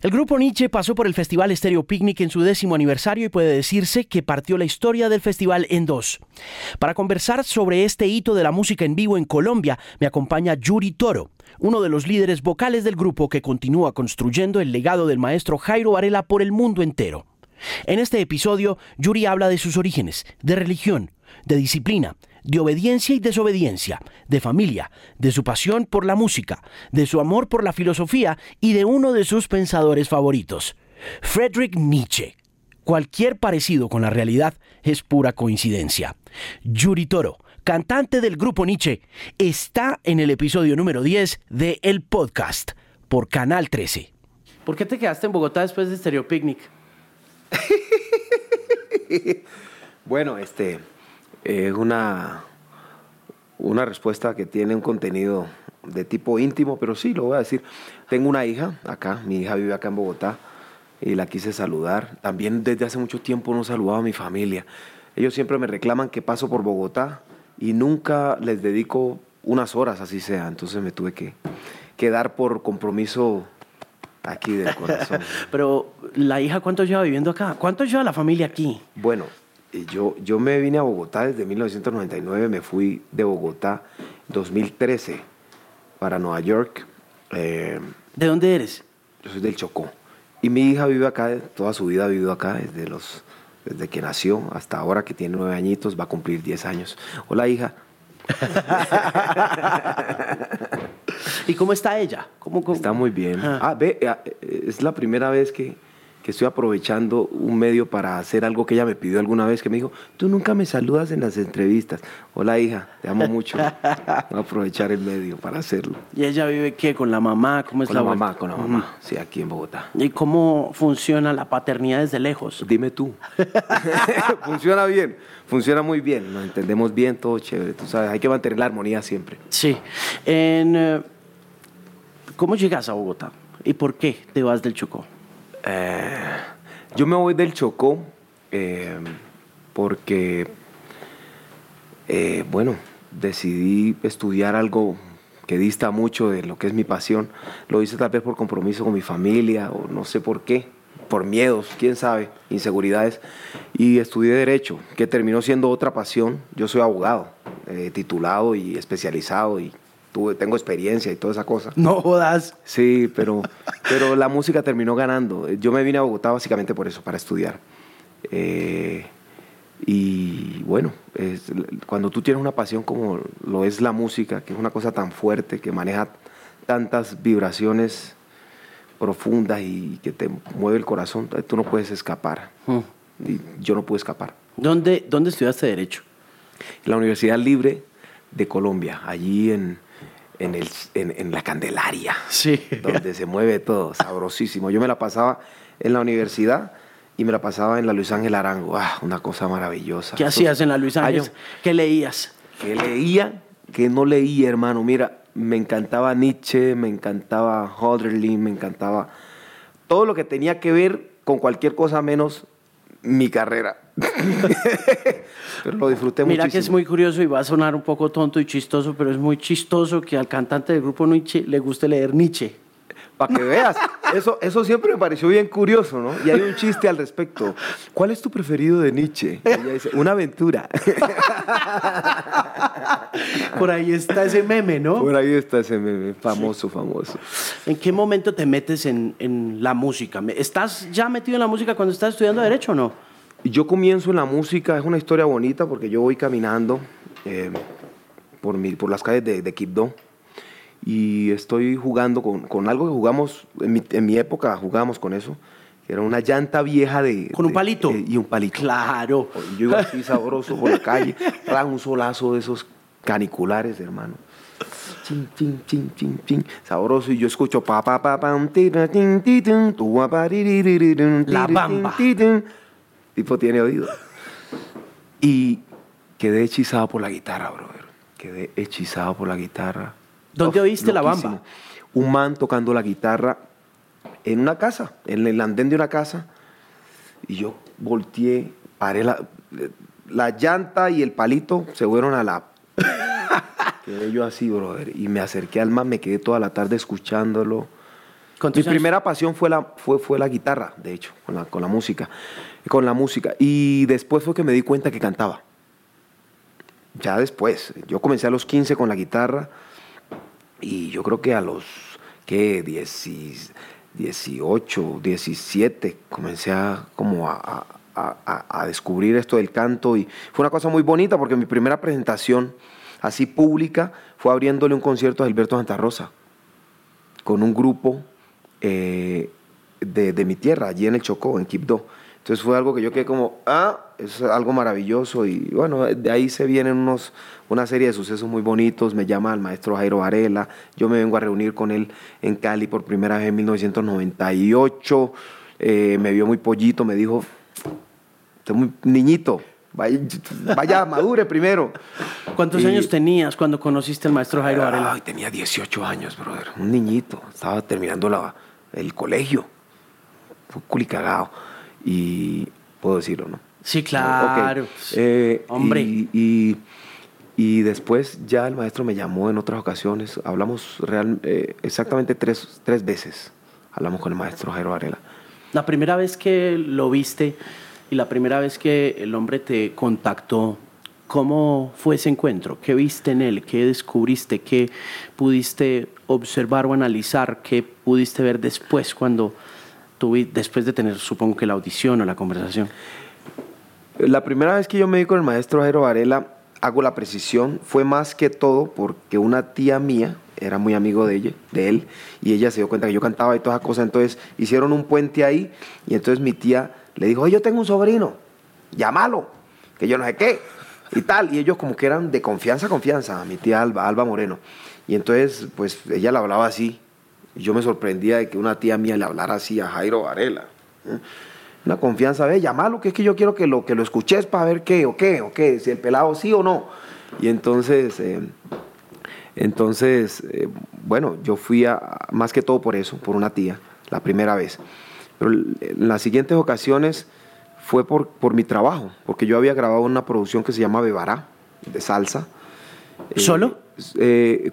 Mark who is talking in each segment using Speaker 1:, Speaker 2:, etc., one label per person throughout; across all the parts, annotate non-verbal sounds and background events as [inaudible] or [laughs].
Speaker 1: El grupo Nietzsche pasó por el Festival Stereo Picnic en su décimo aniversario y puede decirse que partió la historia del festival en dos. Para conversar sobre este hito de la música en vivo en Colombia, me acompaña Yuri Toro, uno de los líderes vocales del grupo que continúa construyendo el legado del maestro Jairo Varela por el mundo entero. En este episodio, Yuri habla de sus orígenes, de religión, de disciplina, de obediencia y desobediencia, de familia, de su pasión por la música, de su amor por la filosofía y de uno de sus pensadores favoritos, Friedrich Nietzsche. Cualquier parecido con la realidad es pura coincidencia. Yuri Toro, cantante del grupo Nietzsche, está en el episodio número 10 de El Podcast por Canal 13. ¿Por qué te quedaste en Bogotá después de Stereo Picnic? [laughs]
Speaker 2: bueno, este es una, una respuesta que tiene un contenido de tipo íntimo, pero sí, lo voy a decir. Tengo una hija acá, mi hija vive acá en Bogotá y la quise saludar. También desde hace mucho tiempo no saludaba a mi familia. Ellos siempre me reclaman que paso por Bogotá y nunca les dedico unas horas, así sea. Entonces me tuve que quedar por compromiso aquí del corazón. [laughs]
Speaker 1: Pero la hija, ¿cuánto lleva viviendo acá? ¿Cuánto lleva la familia aquí?
Speaker 2: Bueno, yo, yo me vine a Bogotá desde 1999, me fui de Bogotá 2013 para Nueva York.
Speaker 1: Eh, ¿De dónde eres?
Speaker 2: Yo soy del Chocó. Y mi hija vive acá, toda su vida ha vivido acá, desde, los, desde que nació hasta ahora que tiene nueve añitos, va a cumplir diez años. Hola hija. [laughs]
Speaker 1: ¿Y cómo está ella? ¿Cómo,
Speaker 2: Está muy bien. Ah, ve, eh, es la primera vez que, que estoy aprovechando un medio para hacer algo que ella me pidió alguna vez, que me dijo, tú nunca me saludas en las entrevistas. Hola hija, te amo mucho. Voy a [laughs] aprovechar el medio para hacerlo.
Speaker 1: ¿Y ella vive qué? ¿Con la mamá? ¿Cómo es
Speaker 2: con
Speaker 1: la,
Speaker 2: mamá? Con la mamá, sí, aquí en Bogotá.
Speaker 1: ¿Y cómo funciona la paternidad desde lejos?
Speaker 2: Dime tú. [laughs] [laughs] funciona bien, funciona muy bien, nos entendemos bien, todo chévere, tú sabes, hay que mantener la armonía siempre.
Speaker 1: Sí. En, eh, ¿Cómo llegas a Bogotá? ¿Y por qué te vas del Chocó?
Speaker 2: Eh, yo me voy del Chocó eh, porque, eh, bueno, decidí estudiar algo que dista mucho de lo que es mi pasión. Lo hice tal vez por compromiso con mi familia o no sé por qué, por miedos, quién sabe, inseguridades. Y estudié Derecho, que terminó siendo otra pasión. Yo soy abogado, titulado y especializado y tengo experiencia y toda esa cosa.
Speaker 1: No jodas.
Speaker 2: Sí, pero, pero la música terminó ganando. Yo me vine a Bogotá básicamente por eso, para estudiar. Eh, y bueno, cuando tú tienes una pasión como lo es la música, que es una cosa tan fuerte, que maneja tantas vibraciones profundas y que te mueve el corazón, tú no puedes escapar. Hmm. Y yo no pude escapar.
Speaker 1: ¿Dónde, ¿Dónde estudiaste Derecho?
Speaker 2: En la Universidad Libre de Colombia, allí en, en, el, en, la Candelaria,
Speaker 1: sí.
Speaker 2: donde se mueve todo, sabrosísimo. Yo me la pasaba en la universidad y me la pasaba en la Luis Ángel Arango. Ah, una cosa maravillosa.
Speaker 1: ¿Qué hacías en la Luis Ángel? ¿Qué leías?
Speaker 2: ¿Qué leía? Que no leía, hermano. Mira, me encantaba Nietzsche, me encantaba Hölderlin, me encantaba todo lo que tenía que ver con cualquier cosa menos mi carrera. [laughs] pero lo disfruté. Mira
Speaker 1: que es muy curioso y va a sonar un poco tonto y chistoso, pero es muy chistoso que al cantante del grupo Nietzsche le guste leer Nietzsche.
Speaker 2: Para que veas, eso, eso siempre me pareció bien curioso, ¿no? Y hay un chiste al respecto. ¿Cuál es tu preferido de Nietzsche? ella dice, una aventura. [laughs]
Speaker 1: Por ahí está ese meme, ¿no?
Speaker 2: Por ahí está ese meme, famoso, famoso.
Speaker 1: ¿En qué momento te metes en, en la música? ¿Estás ya metido en la música cuando estás estudiando Derecho o no?
Speaker 2: Yo comienzo en la música, es una historia bonita porque yo voy caminando eh, por, mi, por las calles de, de Quibdó y estoy jugando con, con algo que jugamos, en mi, en mi, época jugábamos con eso, que era una llanta vieja de...
Speaker 1: ¿Con un palito?
Speaker 2: y un palito.
Speaker 1: Claro.
Speaker 2: Yo iba así sabroso por la calle, era un solazo de esos caniculares, hermano. Chin, chin, chin, chin, chin. Sabroso. Y yo escucho pa pa pa pam
Speaker 1: La bamba.
Speaker 2: Tipo tiene oído. Y quedé hechizado por la guitarra, brother. Quedé hechizado por la guitarra.
Speaker 1: ¿Dónde oíste la bamba?
Speaker 2: Un man tocando la guitarra en una casa, en el andén de una casa. Y yo volteé, paré la, la llanta y el palito se fueron a la... [laughs] quedé yo así, brother. Y me acerqué al man, me quedé toda la tarde escuchándolo. Mi primera pasión fue la, fue, fue la guitarra, de hecho, con la, con la música. Con la música. Y después fue que me di cuenta que cantaba. Ya después. Yo comencé a los 15 con la guitarra y yo creo que a los, ¿qué? 10, 18, 17, comencé a, como a, a, a, descubrir esto del canto y fue una cosa muy bonita porque mi primera presentación así pública fue abriéndole un concierto a Gilberto Santa Rosa con un grupo eh, de, de, mi tierra, allí en el Chocó, en Quibdó. Entonces fue algo que yo quedé como, ah, es algo maravilloso y bueno, de ahí se vienen unos, una serie de sucesos muy bonitos. Me llama el maestro Jairo Varela, yo me vengo a reunir con él en Cali por primera vez en 1998. Eh, me vio muy pollito, me dijo, usted muy niñito, vaya, vaya madure primero.
Speaker 1: ¿Cuántos años tenías cuando conociste al maestro Jairo Varela?
Speaker 2: Ay, tenía 18 años, brother, un niñito, estaba terminando la, el colegio, fue culicagado y puedo decirlo, ¿no?
Speaker 1: Sí, claro.
Speaker 2: Eh, Hombre. Y, y, después ya el maestro me llamó en otras ocasiones. Hablamos real, eh, exactamente tres, tres veces. Hablamos con el maestro Jairo Varela.
Speaker 1: La primera vez que lo viste y la primera vez que el hombre te contactó, ¿cómo fue ese encuentro? ¿Qué viste en él? ¿Qué descubriste? ¿Qué pudiste observar o analizar? ¿Qué pudiste ver después cuando después de tener, supongo que la audición o la conversación?
Speaker 2: La primera vez que yo me vi con el maestro Jairo Varela, hago la precisión, fue más que todo porque una tía mía era muy amigo de ella, de él, y ella se dio cuenta que yo cantaba y todas esas cosas, entonces hicieron un puente ahí, y entonces mi tía le dijo, yo tengo un sobrino, llámalo, que yo no sé qué, y tal, y ellos como que eran de confianza, confianza, mi tía Alba, Alba Moreno, y entonces pues ella le hablaba así, yo me sorprendía de que una tía mía le hablara así a Jairo Varela. ¿eh? Una confianza, ve, llamalo, que es que yo quiero que lo, que lo escuches para ver qué, o qué, o qué, si el pelado sí o no. Y entonces, eh, entonces eh, bueno, yo fui a, más que todo por eso, por una tía, la primera vez. Pero en las siguientes ocasiones fue por, por mi trabajo, porque yo había grabado una producción que se llama Bebará, de salsa.
Speaker 1: ¿Solo?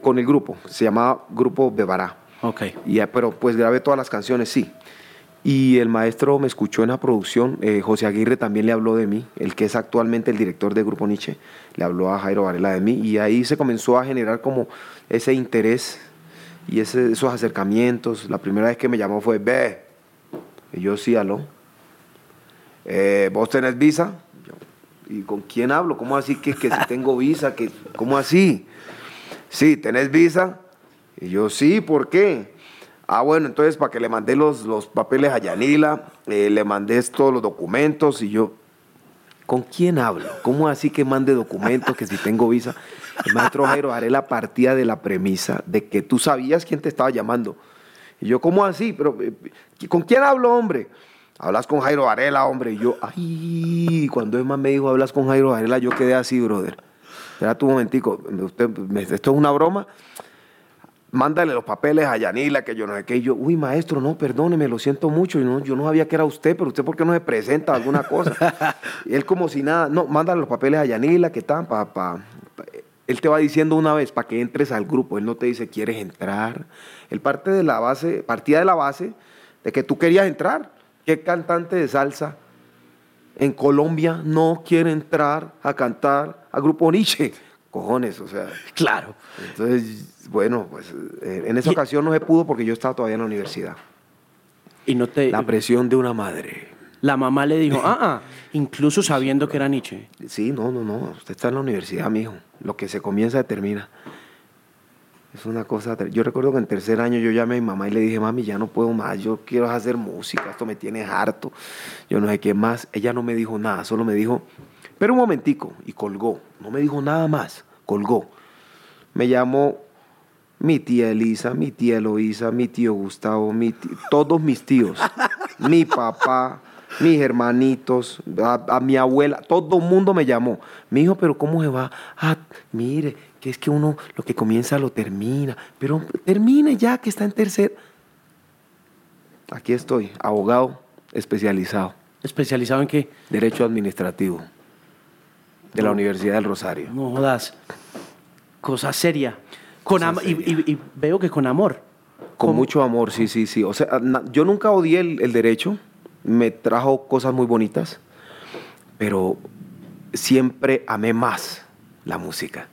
Speaker 2: con el grupo, se llamaba Grupo Bebará.
Speaker 1: Ok.
Speaker 2: Y, pero pues grabé todas las canciones, sí. Y el maestro me escuchó en la producción, eh, José Aguirre también le habló de mí, el que es actualmente el director de Grupo Nietzsche, le habló a Jairo Varela de mí y ahí se comenzó a generar como ese interés y ese, esos acercamientos. La primera vez que me llamó fue, ve, y yo sí, aló. Eh, ¿Vos tenés visa? ¿Y con quién hablo? ¿Cómo así que, que si tengo visa? Que, ¿Cómo así? Sí, ¿tenés visa? Y yo, sí, ¿por qué? Ah, bueno, entonces para que le mandé los, los papeles a Yanila, eh, le mandé todos los documentos y yo, ¿con quién hablo? ¿Cómo así que mande documentos que si tengo visa? El maestro Jairo haré la partida de la premisa de que tú sabías quién te estaba llamando. Y yo, ¿cómo así? Pero, eh, ¿con quién hablo, hombre? Hablas con Jairo Varela, hombre. Y yo, ay, cuando Emma me dijo, hablas con Jairo Varela, yo quedé así, brother. Espera tu momentico, usted, ¿esto es una broma? mándale los papeles a Yanila, que yo no sé qué. Y yo, uy, maestro, no, perdóneme, lo siento mucho. Y no, yo no sabía que era usted, pero usted, ¿por qué no se presenta alguna cosa? y [laughs] él, como si nada, no, mándale los papeles a Yanila, que están, para. Pa, él te va diciendo una vez para que entres al grupo. Él no te dice, ¿quieres entrar? Él parte de la base, partía de la base de que tú querías entrar. ¿Qué cantante de salsa en Colombia no quiere entrar a cantar a Grupo Nietzsche? cojones, o sea. [laughs]
Speaker 1: Claro.
Speaker 2: Entonces, bueno, pues eh, en esa ocasión no se pudo porque yo estaba todavía en la universidad.
Speaker 1: Y no te...
Speaker 2: La presión de una madre.
Speaker 1: La mamá le dijo, ah, [laughs] ah, incluso sabiendo que era Nietzsche.
Speaker 2: Sí, no, no, no, usted está en la universidad, mijo. Lo que se comienza termina. Es una cosa. Yo recuerdo que en tercer año yo llamé a mi mamá y le dije, mami, ya no puedo más, yo quiero hacer música, esto me tiene harto. Yo no sé qué más. Ella no me dijo nada, solo me dijo, pero un momentico, y colgó. No me dijo nada más, colgó. Me llamó mi tía Elisa, mi tía Eloísa, mi tío Gustavo, mi todos mis tíos, [laughs] mi papá, mis hermanitos, a, mi abuela, todo el mundo me llamó. Me dijo, pero ¿cómo se va? Ah, mire, que es que uno lo que comienza lo termina, pero termine ya que está en tercer. Aquí estoy, abogado especializado.
Speaker 1: ¿Especializado en qué?
Speaker 2: Derecho administrativo de la Universidad del Rosario.
Speaker 1: No jodas. Cosa seria. Con y, veo que con amor.
Speaker 2: Con mucho amor, sí, sí, sí. O sea, yo nunca odié el, derecho, me trajo cosas muy bonitas, pero siempre amé más la música.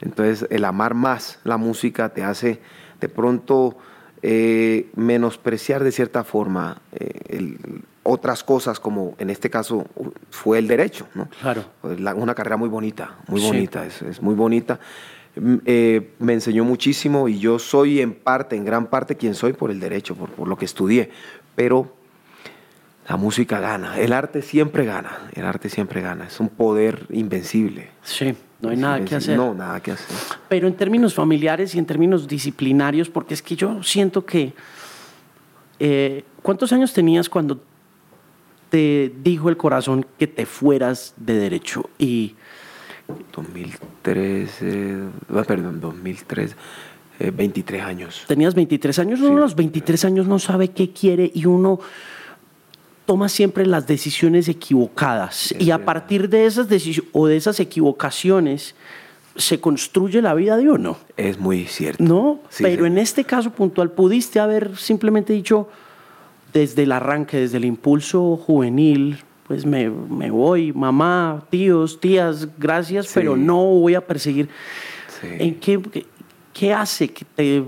Speaker 2: Entonces, el amar más la música te hace de pronto eh, menospreciar de cierta forma eh, otras cosas, como en este caso fue el derecho, ¿no?
Speaker 1: Claro.
Speaker 2: una carrera muy bonita, muy bonita, es, es muy bonita eh, me enseñó muchísimo y yo soy en parte, en gran parte, quien soy por el derecho, por, lo que estudié. Pero la música gana, el arte siempre gana, el arte siempre gana, es un poder invencible.
Speaker 1: Sí, no hay nada que hacer.
Speaker 2: No, nada que hacer.
Speaker 1: Pero en términos familiares y en términos disciplinarios, porque es que yo siento que... Eh, ¿Cuántos años tenías cuando te dijo el corazón que te fueras de derecho? Y
Speaker 2: 2013, ah, perdón, 2003, 23 eh, años.
Speaker 1: Tenías 23 años, uno a los 23 años no sabe qué quiere y uno toma siempre las decisiones equivocadas y a partir de esas decisiones o de esas equivocaciones se construye la vida de uno.
Speaker 2: Es muy cierto.
Speaker 1: No, pero en este caso puntual pudiste haber simplemente dicho desde el arranque, desde el impulso juvenil, pues me, voy, mamá, tíos, tías, gracias, pero no voy a perseguir. ¿En qué, qué, hace que te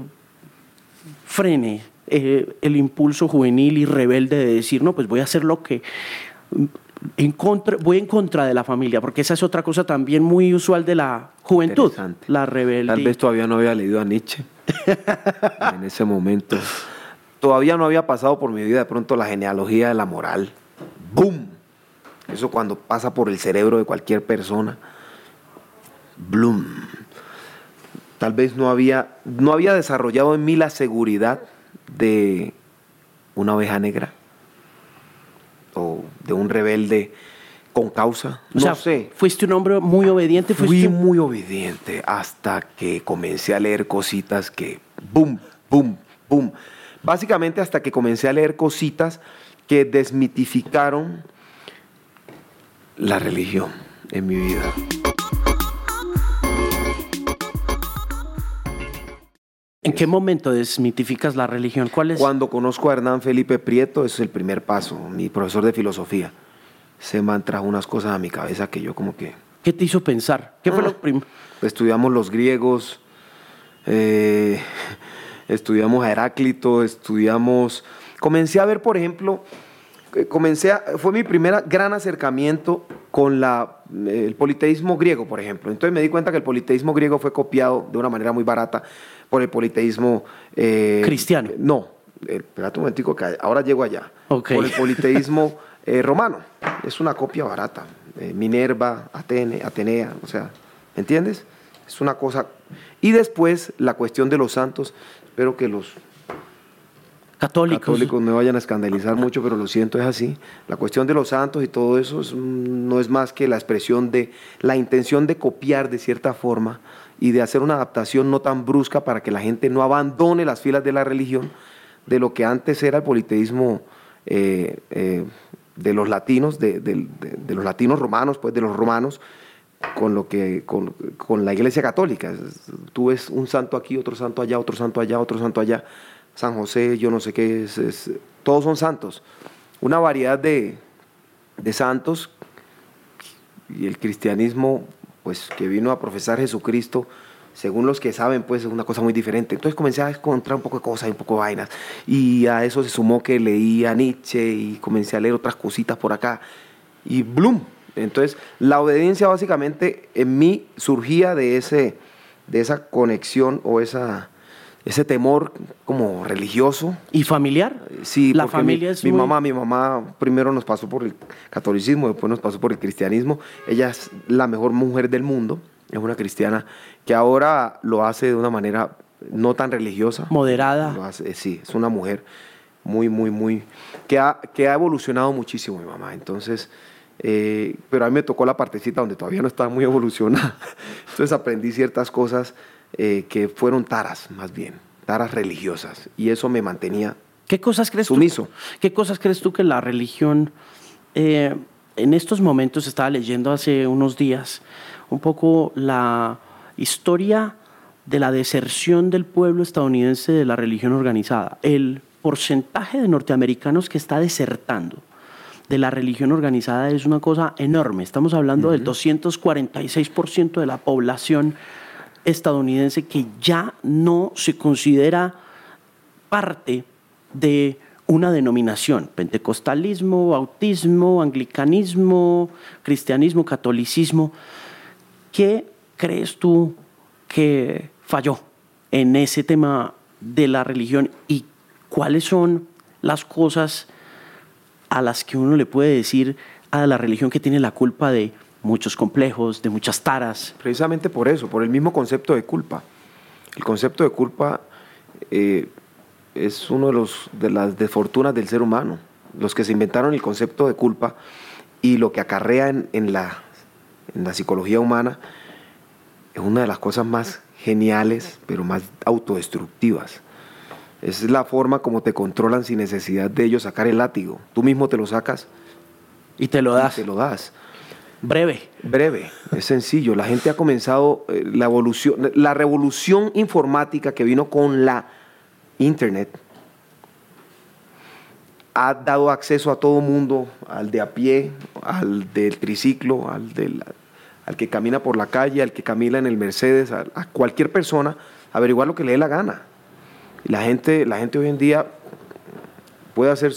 Speaker 1: frene eh, el impulso juvenil y rebelde de decir, no, pues voy a hacer lo que... En contra, voy en contra de la familia, porque esa es otra cosa también muy usual de la juventud, la rebelión.
Speaker 2: Tal vez todavía no había leído a Nietzsche [laughs] en ese momento. Todavía no había pasado por mi vida de pronto la genealogía de la moral. ¡Bum! Eso cuando pasa por el cerebro de cualquier persona. Bloom. Tal vez no había, no había desarrollado en mí la seguridad de una oveja negra o de un rebelde con causa. No sé.
Speaker 1: Fuiste un hombre muy obediente.
Speaker 2: Fui muy obediente hasta que comencé a leer cositas que, boom, boom, boom. Básicamente hasta que comencé a leer cositas que desmitificaron la religión en mi vida.
Speaker 1: ¿En qué momento desmitificas la religión? ¿Cuál es?
Speaker 2: Cuando conozco a Hernán Felipe Prieto, ese es el primer paso, mi profesor de filosofía. Se me han traído unas cosas a mi cabeza que yo como que...
Speaker 1: ¿Qué te hizo pensar? ¿Qué fue lo ah, primero?
Speaker 2: Estudiamos los griegos, eh, [laughs] estudiamos a Heráclito, estudiamos... Comencé a ver, por ejemplo, eh, comencé fue mi primer gran acercamiento con la, eh, el politeísmo griego, por ejemplo. Entonces me di cuenta que el politeísmo griego fue copiado de una manera muy barata por el politeísmo...
Speaker 1: Eh, Cristiano.
Speaker 2: No, espérate un momentico que ahora llego allá. Por el politeísmo [laughs] romano. Es una copia barata. Minerva, Atene, Atenea, o sea, ¿me entiendes? Es una cosa... Y después la cuestión de los santos, espero que los
Speaker 1: católicos.
Speaker 2: católicos me vayan a escandalizar mucho, pero lo siento, es así. La cuestión de los santos y todo eso no es más que la expresión de la intención de copiar de cierta forma y de hacer una adaptación no tan brusca para que la gente no abandone las filas de la religión de lo que antes era el politeísmo eh, eh, de los latinos, de, los latinos romanos, pues de los romanos, con lo que con la iglesia católica. Tú ves un santo aquí, otro santo allá, otro santo allá, otro santo allá San José, yo no sé qué es, todos son santos. Una variedad de, santos y el cristianismo, pues que vino a profesar Jesucristo, según los que saben, pues es una cosa muy diferente. Entonces comencé a encontrar un poco de cosas y un poco de vainas. Y a eso se sumó que leí a Nietzsche y comencé a leer otras cositas por acá. Y ¡bloom! Entonces, la obediencia básicamente en mí surgía de, ese, de esa conexión o esa, ese temor como religioso.
Speaker 1: ¿Y familiar?
Speaker 2: Sí, la familia mi, es mi mamá, mi mamá primero nos pasó por el catolicismo, después nos pasó por el cristianismo. Ella es la mejor mujer del mundo, es una cristiana que ahora lo hace de una manera no tan religiosa.
Speaker 1: Moderada.
Speaker 2: sí, es una mujer muy, muy, muy, que ha, que ha evolucionado muchísimo mi mamá. Entonces, eh, pero a mí me tocó la partecita donde todavía no estaba muy evolucionada. [laughs] Entonces aprendí ciertas cosas eh, que fueron taras, más bien, taras religiosas. Y eso me mantenía
Speaker 1: ¿Qué cosas crees
Speaker 2: sumiso.
Speaker 1: Tú, ¿Qué cosas crees tú que la religión, eh, en estos momentos, estaba leyendo hace unos días, un poco la historia de la deserción del pueblo estadounidense de la religión organizada. El porcentaje de norteamericanos que está desertando de la religión organizada es una cosa enorme. Estamos hablando del 246% de la población estadounidense que ya no se considera parte de una denominación, pentecostalismo, bautismo, anglicanismo, cristianismo, catolicismo. ¿Qué crees tú que falló en ese tema de la religión y cuáles son las cosas a las que uno le puede decir a la religión que tiene la culpa de muchos complejos, de muchas taras?
Speaker 2: Precisamente por eso, por el mismo concepto de culpa. El concepto de culpa eh, es uno de, los, de las desfortunas del ser humano. Los que se inventaron el concepto de culpa y lo que acarrea en, la, en la psicología humana es una de las cosas más geniales, pero más autodestructivas. Es la forma como te controlan sin necesidad de ellos sacar el látigo. Tú mismo te lo sacas
Speaker 1: y te lo das.
Speaker 2: te lo das.
Speaker 1: Breve.
Speaker 2: Breve, es sencillo. La gente ha comenzado eh, la evolución, la revolución informática que vino con la internet ha dado acceso a todo mundo, al de a pie, al del triciclo, al del al que camina por la calle, al que camina en el Mercedes, a, cualquier persona, averiguar lo que le dé la gana. La gente, la gente hoy en día puede hacer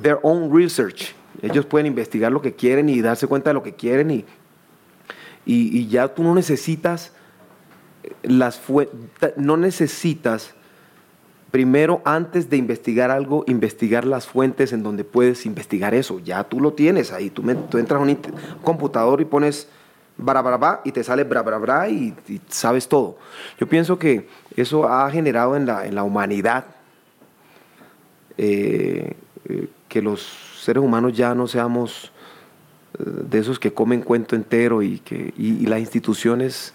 Speaker 2: their own research. Ellos pueden investigar lo que quieren y darse cuenta de lo que quieren y, y, ya tú no necesitas las no necesitas primero antes de investigar algo, investigar las fuentes en donde puedes investigar eso. Ya tú lo tienes ahí. Tú, entras a un computador y pones bra, bra, bra, y te sale bra, bra, bra y, sabes todo. Yo pienso que eso ha generado en la, en la humanidad eh, eh, que los seres humanos ya no seamos eh, de esos que comen cuento entero y que y las instituciones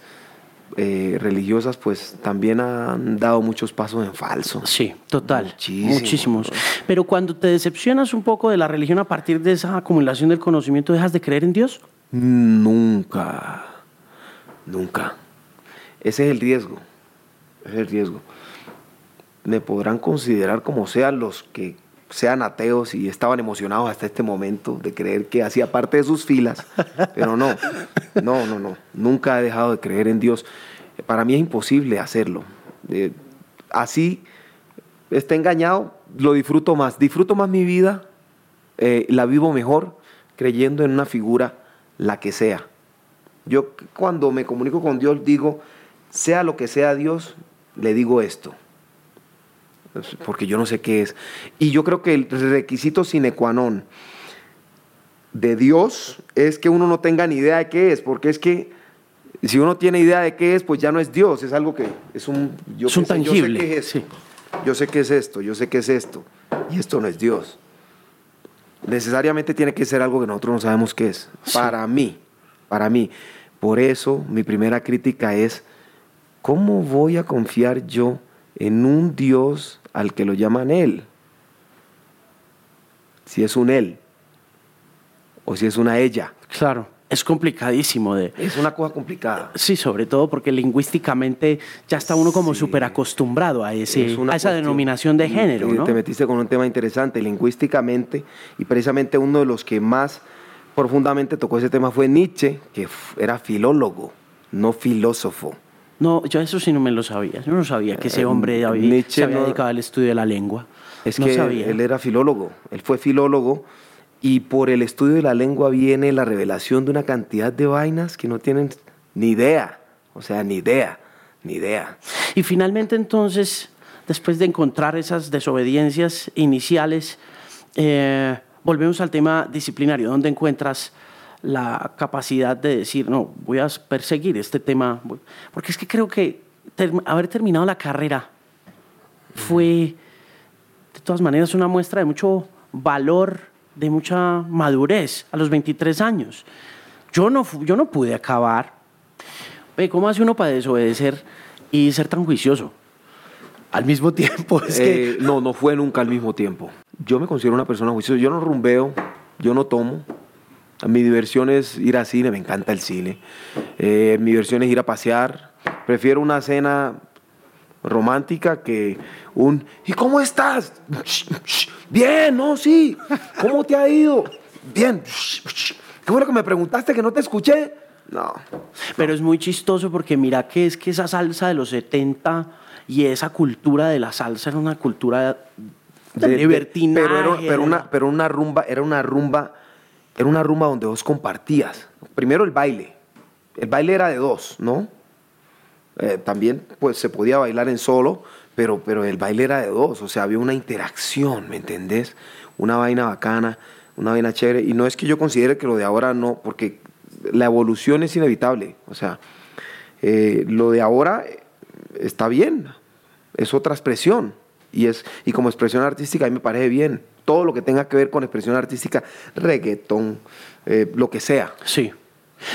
Speaker 2: eh, religiosas pues también han dado muchos pasos en falso.
Speaker 1: Sí, total. Muchísimos. Pero cuando te decepcionas un poco de la religión a partir de esa acumulación del conocimiento, ¿dejas de creer en Dios?
Speaker 2: Nunca. Nunca. Ese es el riesgo. Ese es el riesgo. Me podrán considerar como sean los que sean ateos y estaban emocionados hasta este momento de creer que hacía parte de sus filas, pero no, no, no, no, nunca he dejado de creer en Dios. Para mí es imposible hacerlo. Eh, así esté engañado, lo disfruto más, disfruto más mi vida, eh, la vivo mejor creyendo en una figura, la que sea. Yo cuando me comunico con Dios digo, sea lo que sea Dios, le digo esto porque yo no sé qué es. Y yo creo que el requisito sine qua non de Dios es que uno no tenga ni idea de qué es, porque es que si uno tiene idea de qué es, pues ya no es Dios, es algo que es un,
Speaker 1: yo es un tangible.
Speaker 2: Yo sé qué es, yo sé qué es esto, yo sé qué es esto, y esto no es Dios. Necesariamente tiene que ser algo que nosotros no sabemos qué es. Para mí, para mí. Por eso mi primera crítica es, ¿cómo voy a confiar yo en un Dios al que lo llaman Él. Si es un Él o si es una ella.
Speaker 1: Claro, es complicadísimo de...
Speaker 2: Es una cosa complicada.
Speaker 1: Sí, sobre todo porque lingüísticamente ya está uno como súper acostumbrado a, ese, a esa denominación de género. ¿no?
Speaker 2: Te metiste con un tema interesante, lingüísticamente, y precisamente uno de los que más profundamente tocó ese tema fue Nietzsche, que era filólogo, no filósofo.
Speaker 1: No, yo eso sí no me lo sabía. Yo no sabía que ese eh, hombre había, se había dedicado al estudio de la lengua.
Speaker 2: Es que él era filólogo. Él fue filólogo y por el estudio de la lengua viene la revelación de una cantidad de vainas que no tienen ni idea. O sea, ni idea, ni idea.
Speaker 1: Y finalmente entonces, después de encontrar esas desobediencias iniciales, eh, volvemos al tema disciplinario. ¿Dónde encuentras la capacidad de decir, no, voy a perseguir este tema, porque es que creo que haber terminado la carrera fue de todas maneras una muestra de mucho valor, de mucha madurez a los 23 años. Yo no, yo no pude acabar. ¿Cómo hace uno para desobedecer y ser tan juicioso? Al mismo tiempo. Es que...
Speaker 2: Eh, no, no fue nunca al mismo tiempo. Yo me considero una persona juiciosa. Yo no rumbeo, yo no tomo, mi diversión es ir al cine, me encanta el cine. Eh, mi diversión es ir a pasear, Prefiero una cena romántica que un ¿y cómo estás? Bien, no, sí. ¿Cómo te ha ido? Bien. ¿Qué fue lo que me preguntaste que no te escuché? No.
Speaker 1: Pero es muy chistoso porque mira que es que esa salsa de los 70 y esa cultura de la salsa era una cultura de, libertinaje.
Speaker 2: Pero, pero, una, pero una rumba, era una rumba, era una rumba donde vos compartías. Primero el baile. El baile era de dos, ¿no? Eh, también pues se podía bailar en solo, pero, pero el baile era de dos, o sea, había una interacción, ¿me entendés? Una vaina bacana, una vaina chévere. Y no es que yo considere que lo de ahora no, porque la evolución es inevitable, o sea, eh, lo de ahora está bien, es otra expresión. Y, es, y como expresión artística a mí me parece bien. Todo lo que tenga que ver con expresión artística, reggaetón, eh, lo que sea.
Speaker 1: Sí.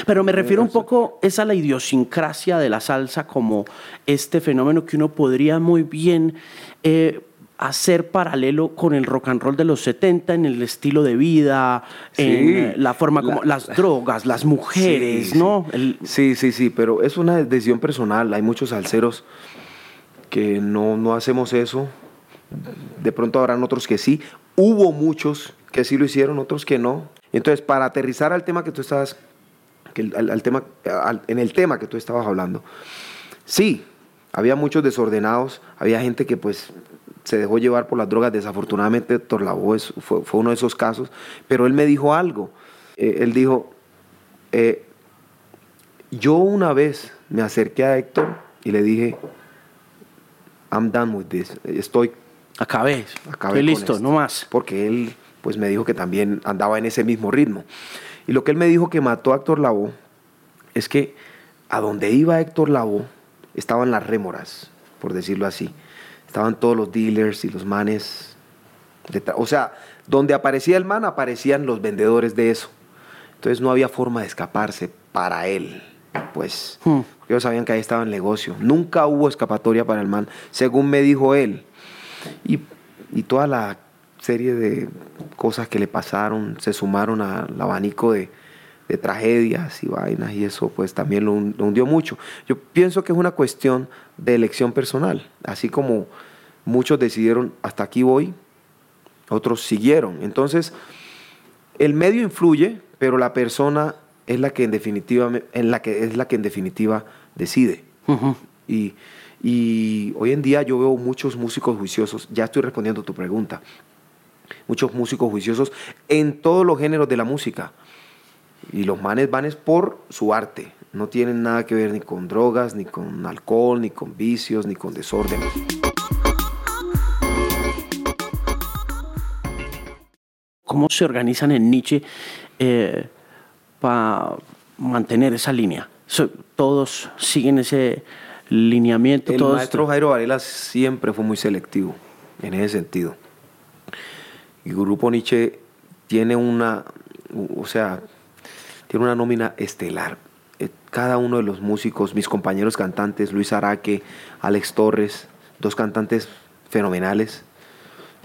Speaker 1: Pero me refiero un poco es a la idiosincrasia de la salsa como este fenómeno que uno podría muy bien eh, hacer paralelo con el rock and roll de los 70 en el estilo de vida, en eh, la forma como las drogas, las mujeres, ¿no?
Speaker 2: Sí. sí, sí, pero es una decisión personal. Hay muchos salseros que no, no hacemos eso. De pronto habrán otros que sí. Hubo muchos que sí lo hicieron, otros que no. Entonces, para aterrizar al tema que tú estabas al, tema, en el tema que tú estabas hablando. Sí, había muchos desordenados, había gente que pues se dejó llevar por las drogas, desafortunadamente Héctor fue, fue, uno de esos casos, pero él me dijo algo, eh, él dijo, eh, yo una vez me acerqué a Héctor y le dije, I'm done with this, estoy...
Speaker 1: Acabé, acabé listo, no más.
Speaker 2: Porque él pues me dijo que también andaba en ese mismo ritmo. Y lo que él me dijo que mató a Héctor Lavoe es que a donde iba Héctor Lavoe estaban las rémoras, por decirlo así. Estaban todos los dealers y los manes. o sea, donde aparecía el man, aparecían los vendedores de eso. Entonces no había forma de escaparse para él. Pues, hmm. ellos sabían que ahí estaba el negocio. Nunca hubo escapatoria para el man, según me dijo él. Y, y toda la serie de cosas que le pasaron se sumaron al abanico de, tragedias y vainas y eso pues también lo, hundió mucho. Yo pienso que es una cuestión de elección personal, así como muchos decidieron hasta aquí voy, otros siguieron. Entonces, el medio influye, pero la persona es la que en definitiva, en la que, es la que en definitiva decide. y, y hoy en día yo veo muchos músicos juiciosos, ya estoy respondiendo a tu pregunta, muchos músicos juiciosos en todos los géneros de la música. Y los manes van es por su arte. No tienen nada que ver ni con drogas, ni con alcohol, ni con vicios, ni con desorden.
Speaker 1: ¿Cómo se organizan en Nietzsche eh, para mantener esa línea? todos siguen ese lineamiento.
Speaker 2: El maestro Jairo Varela siempre fue muy selectivo en ese sentido. Y Grupo Nietzsche tiene una, o sea, tiene una nómina estelar. Eh, cada uno de los músicos, mis compañeros cantantes, Luis Araque, Alex Torres, dos cantantes fenomenales.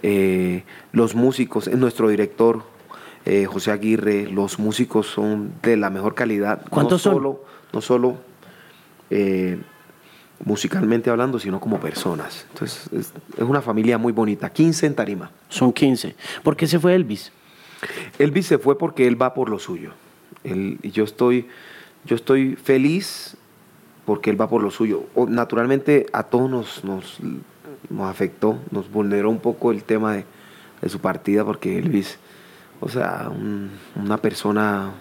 Speaker 2: Eh, los músicos, nuestro director, eh, José Aguirre, los músicos son de la mejor calidad.
Speaker 1: ¿Cuántos
Speaker 2: no solo, No solo musicalmente hablando, sino como personas. Entonces, es, una familia muy bonita. 15 en Tarima.
Speaker 1: Son 15. ¿Por qué se fue Elvis?
Speaker 2: Elvis se fue porque él va por lo suyo. y yo estoy, yo estoy feliz porque él va por lo suyo. naturalmente a todos nos, nos, afectó, nos vulneró un poco el tema de, su partida porque Elvis, o sea, una persona,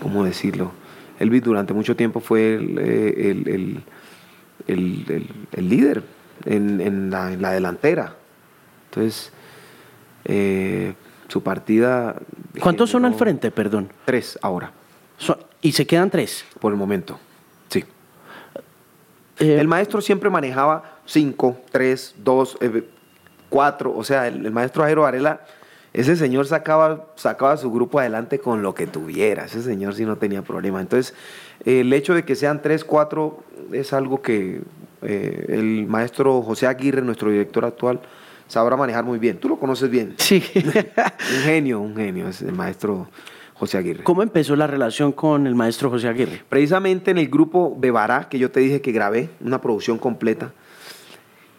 Speaker 2: ¿cómo decirlo? Elvis durante mucho tiempo fue el, eh, líder en, la, delantera. Entonces, eh, su partida...
Speaker 1: ¿Cuántos son al frente, perdón?
Speaker 2: Tres ahora.
Speaker 1: ¿Y se quedan tres?
Speaker 2: Por el momento, sí. Eh, el maestro siempre manejaba cinco, tres, dos, cuatro. O sea, el, maestro Jairo Varela ese señor sacaba, sacaba su grupo adelante con lo que tuviera. Ese señor sí no tenía problema. Entonces, el hecho de que sean tres, cuatro, es algo que eh, el maestro José Aguirre, nuestro director actual, sabrá manejar muy bien. Tú lo conoces bien.
Speaker 1: Sí. [laughs]
Speaker 2: un genio, un genio, es el maestro José Aguirre.
Speaker 1: ¿Cómo empezó la relación con el maestro José Aguirre?
Speaker 2: Precisamente en el grupo Bebará, que yo te dije que grabé, una producción completa.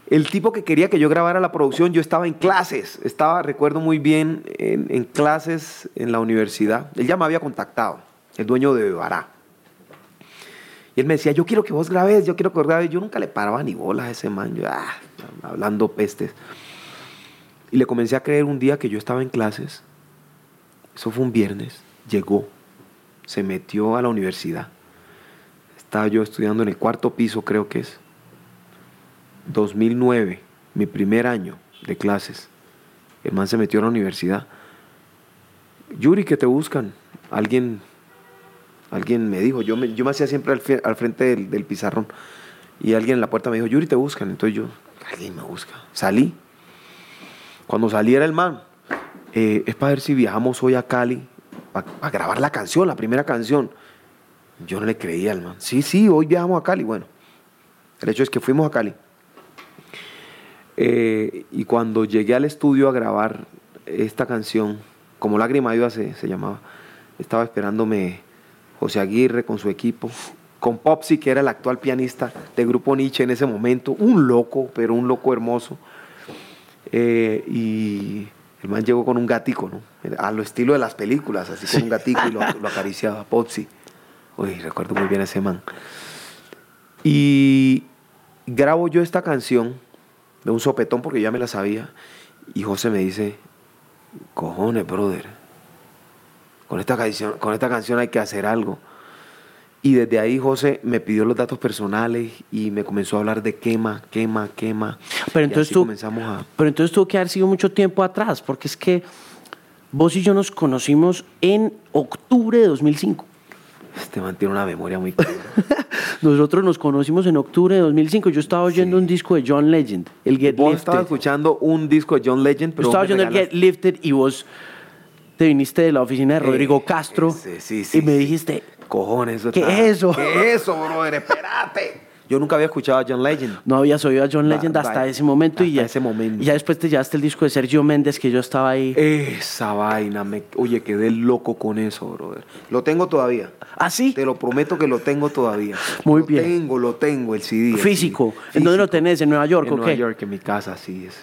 Speaker 2: El tipo que quería que yo grabara la producción, yo estaba en clases, estaba, recuerdo muy bien, en, clases en la universidad. Él ya me había contactado, el dueño de Bebará. Y él me decía, yo quiero que vos grabes, yo quiero que vos grabes. Yo nunca le paraba ni bolas a ese man, yo, ah, hablando pestes. Y le comencé a creer un día que yo estaba en clases, eso fue un viernes, llegó, se metió a la universidad. Estaba yo estudiando en el cuarto piso, creo que es. 2009, mi primer año de clases. El man se metió a la universidad. Yuri, que te buscan. Alguien, alguien me dijo, yo me, yo me hacía siempre al, frente del, pizarrón. Y alguien en la puerta me dijo, Yuri, te buscan. Entonces yo, alguien me busca. Salí. Cuando saliera el man, eh, es para ver si viajamos hoy a Cali para grabar la canción, la primera canción. Yo no le creía al man. Sí, sí, hoy viajamos a Cali. Bueno, el hecho es que fuimos a Cali. Eh, y cuando llegué al estudio a grabar esta canción, como Lágrima Viva se, se llamaba, estaba esperándome José Aguirre con su equipo, con Popsi, que era el actual pianista del grupo Nietzsche en ese momento, un loco, pero un loco hermoso. Eh, y el man llegó con un gatico, ¿no? A lo estilo de las películas, así con un gatico y lo, [laughs] lo acariciaba, Popsi. Uy, recuerdo muy bien a ese man. Y grabo yo esta canción de un sopetón porque ya me la sabía. Y José me dice, cojones, brother, con esta canción, con esta canción hay que hacer algo. Y desde ahí José me pidió los datos personales y me comenzó a hablar de quema, quema, quema.
Speaker 1: Pero entonces, tú, comenzamos a... pero entonces tuvo que haber sido mucho tiempo atrás, porque es que vos y yo nos conocimos en octubre de 2005.
Speaker 2: Este man tiene una memoria muy [laughs]
Speaker 1: Nosotros nos conocimos en octubre de 2005. Yo estaba oyendo un disco de John Legend, el Get
Speaker 2: vos Lifted. escuchando un disco de John Legend,
Speaker 1: pero. Yo estaba oyendo el Get Lifted y vos te viniste de la oficina de Rodrigo Castro
Speaker 2: sí, sí,
Speaker 1: y me dijiste,
Speaker 2: cojones,
Speaker 1: ¿qué es eso?
Speaker 2: ¿Qué es eso, brother? Espérate. Yo nunca había escuchado a John Legend.
Speaker 1: No habías oído a John Legend hasta ese momento y ya,
Speaker 2: ese momento.
Speaker 1: Y ya después te llevaste el disco de Sergio Méndez que yo estaba ahí.
Speaker 2: Esa vaina, me, oye, quedé loco con eso, brother. Lo tengo todavía.
Speaker 1: ¿Ah, sí?
Speaker 2: Te lo prometo que lo tengo todavía.
Speaker 1: Muy
Speaker 2: lo
Speaker 1: bien.
Speaker 2: tengo, lo tengo, el CD.
Speaker 1: Físico.
Speaker 2: CD.
Speaker 1: ¿En dónde lo tenés? ¿En Nueva York
Speaker 2: en
Speaker 1: o
Speaker 2: Nueva
Speaker 1: qué?
Speaker 2: York, en mi casa, sí. Es,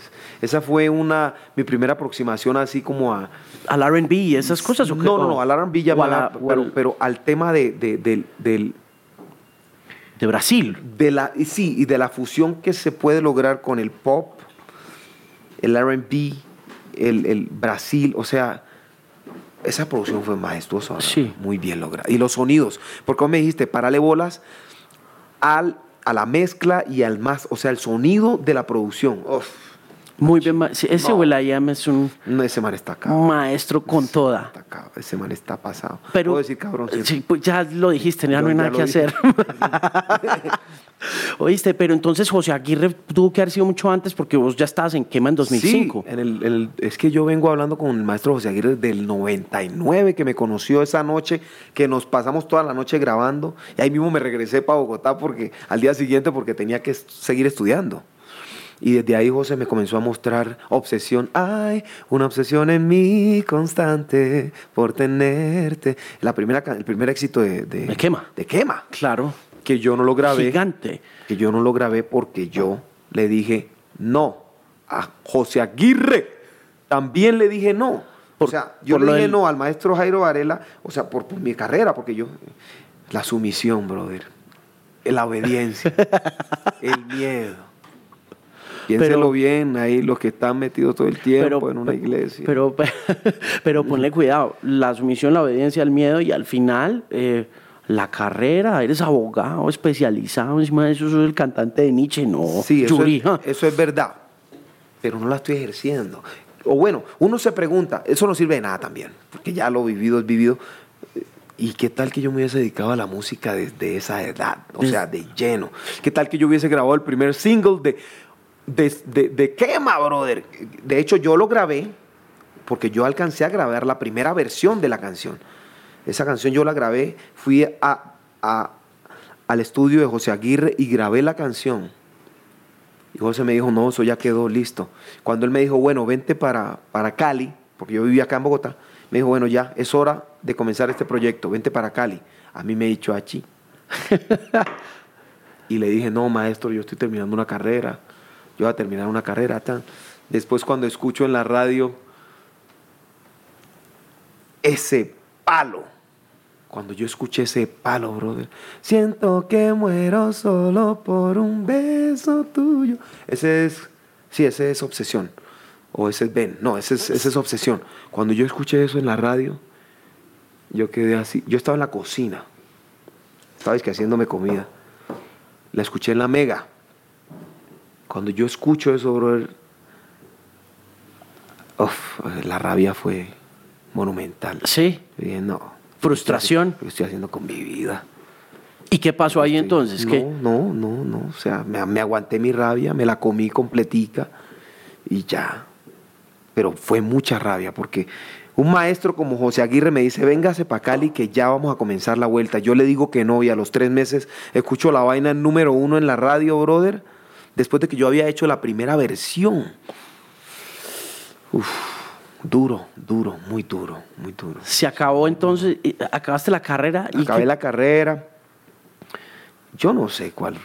Speaker 2: esa fue una, mi primera aproximación así como a...
Speaker 1: ¿Al R&B y esas cosas? ¿o qué?
Speaker 2: No, no, no, al R&B ya
Speaker 1: o a la-
Speaker 2: pero,
Speaker 1: al-
Speaker 2: pero al tema de, de- del- del,
Speaker 1: De Brasil.
Speaker 2: de la, y sí, y de la fusión que se puede lograr con el pop, el R&B, el, el Brasil, o sea, esa producción fue majestuosa, ¿no?
Speaker 1: Sí.
Speaker 2: muy bien lograda. Y los sonidos, porque como me dijiste, parale bolas al, a la mezcla y al más, o sea, el sonido de la producción. Uf,
Speaker 1: Muy bien. sí, Ese
Speaker 2: No.
Speaker 1: Will.i.am es un
Speaker 2: no, ese man está acá.
Speaker 1: maestro con toda.
Speaker 2: Está acá, ese man está pasado.
Speaker 1: Pero,
Speaker 2: Puedo decir cabrón.
Speaker 1: Sí, pues ya lo dijiste, ya
Speaker 2: Yo
Speaker 1: no hay
Speaker 2: ya
Speaker 1: nada que
Speaker 2: dije.
Speaker 1: hacer. [laughs] Oíste, pero entonces José Aguirre tuvo que haber sido mucho antes porque vos ya estabas en quema en 2005.
Speaker 2: Sí, en el, en el- es que yo vengo hablando con el maestro José Aguirre del 99, que me conoció esa noche, que nos pasamos toda la noche grabando. Y ahí mismo me regresé para Bogotá porque, al día siguiente porque tenía que seguir estudiando. Y desde ahí José me comenzó a mostrar obsesión. Hay una obsesión en mí constante por tenerte. La primera, el primer éxito de, de,
Speaker 1: De Quema.
Speaker 2: De Quema.
Speaker 1: Claro.
Speaker 2: Que yo no lo grabé
Speaker 1: Gigante.
Speaker 2: que yo no lo grabé porque yo le dije no a José Aguirre. También le dije no.
Speaker 1: Por-
Speaker 2: o sea, yo le dije
Speaker 1: del-
Speaker 2: no al maestro Jairo Varela, o sea, por, por mi carrera, porque yo. La sumisión, brother. La obediencia. [laughs] el miedo. Piénselo
Speaker 1: Pero-
Speaker 2: bien, ahí los que están metidos todo el tiempo
Speaker 1: Pero,
Speaker 2: en una iglesia.
Speaker 1: Pero, [laughs] pero ponle cuidado. La sumisión, la obediencia, el miedo y al final eh, la carrera. Eres abogado especializado. Encima de eso, sos el cantante de Nietzsche. No,
Speaker 2: Sí, eso
Speaker 1: Yuri,
Speaker 2: es,
Speaker 1: ah.
Speaker 2: eso es verdad, pero no la estoy ejerciendo. O bueno, uno se pregunta, eso no sirve de nada también, porque ya lo vivido es vivido. ¿Y qué tal que yo me hubiese dedicado a la música desde esa edad? O sea, de lleno. ¿Qué tal que yo hubiese grabado el primer single de, de, de, de brother? De hecho, yo lo grabé porque yo alcancé a grabar la primera versión de la canción. Esa canción yo la grabé, fui a, a- al estudio de José Aguirre y grabé la canción. Y José me dijo, no, eso ya quedó listo. Cuando él me dijo, bueno, vente para, para Cali, porque yo vivía acá en Bogotá, Me dijo, bueno, ya, es hora de comenzar este proyecto, vente para Cali. A mí me dicho achi. [laughs] y le dije, no, maestro, yo estoy terminando una carrera. Yo voy a terminar una carrera. Tan. Después cuando escucho en la radio ese palo, cuando yo escuché ese palo, brother, siento que muero solo por un beso tuyo. Ese es, sí, ese es obsesión. O ese es Ben. No, ese es, ese es obsesión. Cuando yo escuché eso en la radio, yo quedé así. Yo estaba en la cocina. Estaba que haciéndome comida. La escuché en la mega. Cuando yo escucho eso, brother, uf, la rabia fue monumental.
Speaker 1: Sí.
Speaker 2: Dije, no.
Speaker 1: Frustración.
Speaker 2: ¿Qué estoy haciendo con mi vida?
Speaker 1: ¿Y qué pasó ahí entonces?
Speaker 2: No,
Speaker 1: ¿Qué?
Speaker 2: no, no, no. O sea, me, me aguanté mi rabia, me la comí completica y ya. Pero fue mucha rabia porque un maestro como José Aguirre me dice, véngase para Cali que ya vamos a comenzar la vuelta. Yo le digo que no y a los tres meses escucho la vaina número uno en la radio, brother, después de que yo había hecho la primera versión. Uf, duro, duro, muy duro, muy duro.
Speaker 1: Se acabó entonces, acabaste la carrera y
Speaker 2: Acabé la carrera. Yo no sé cuál,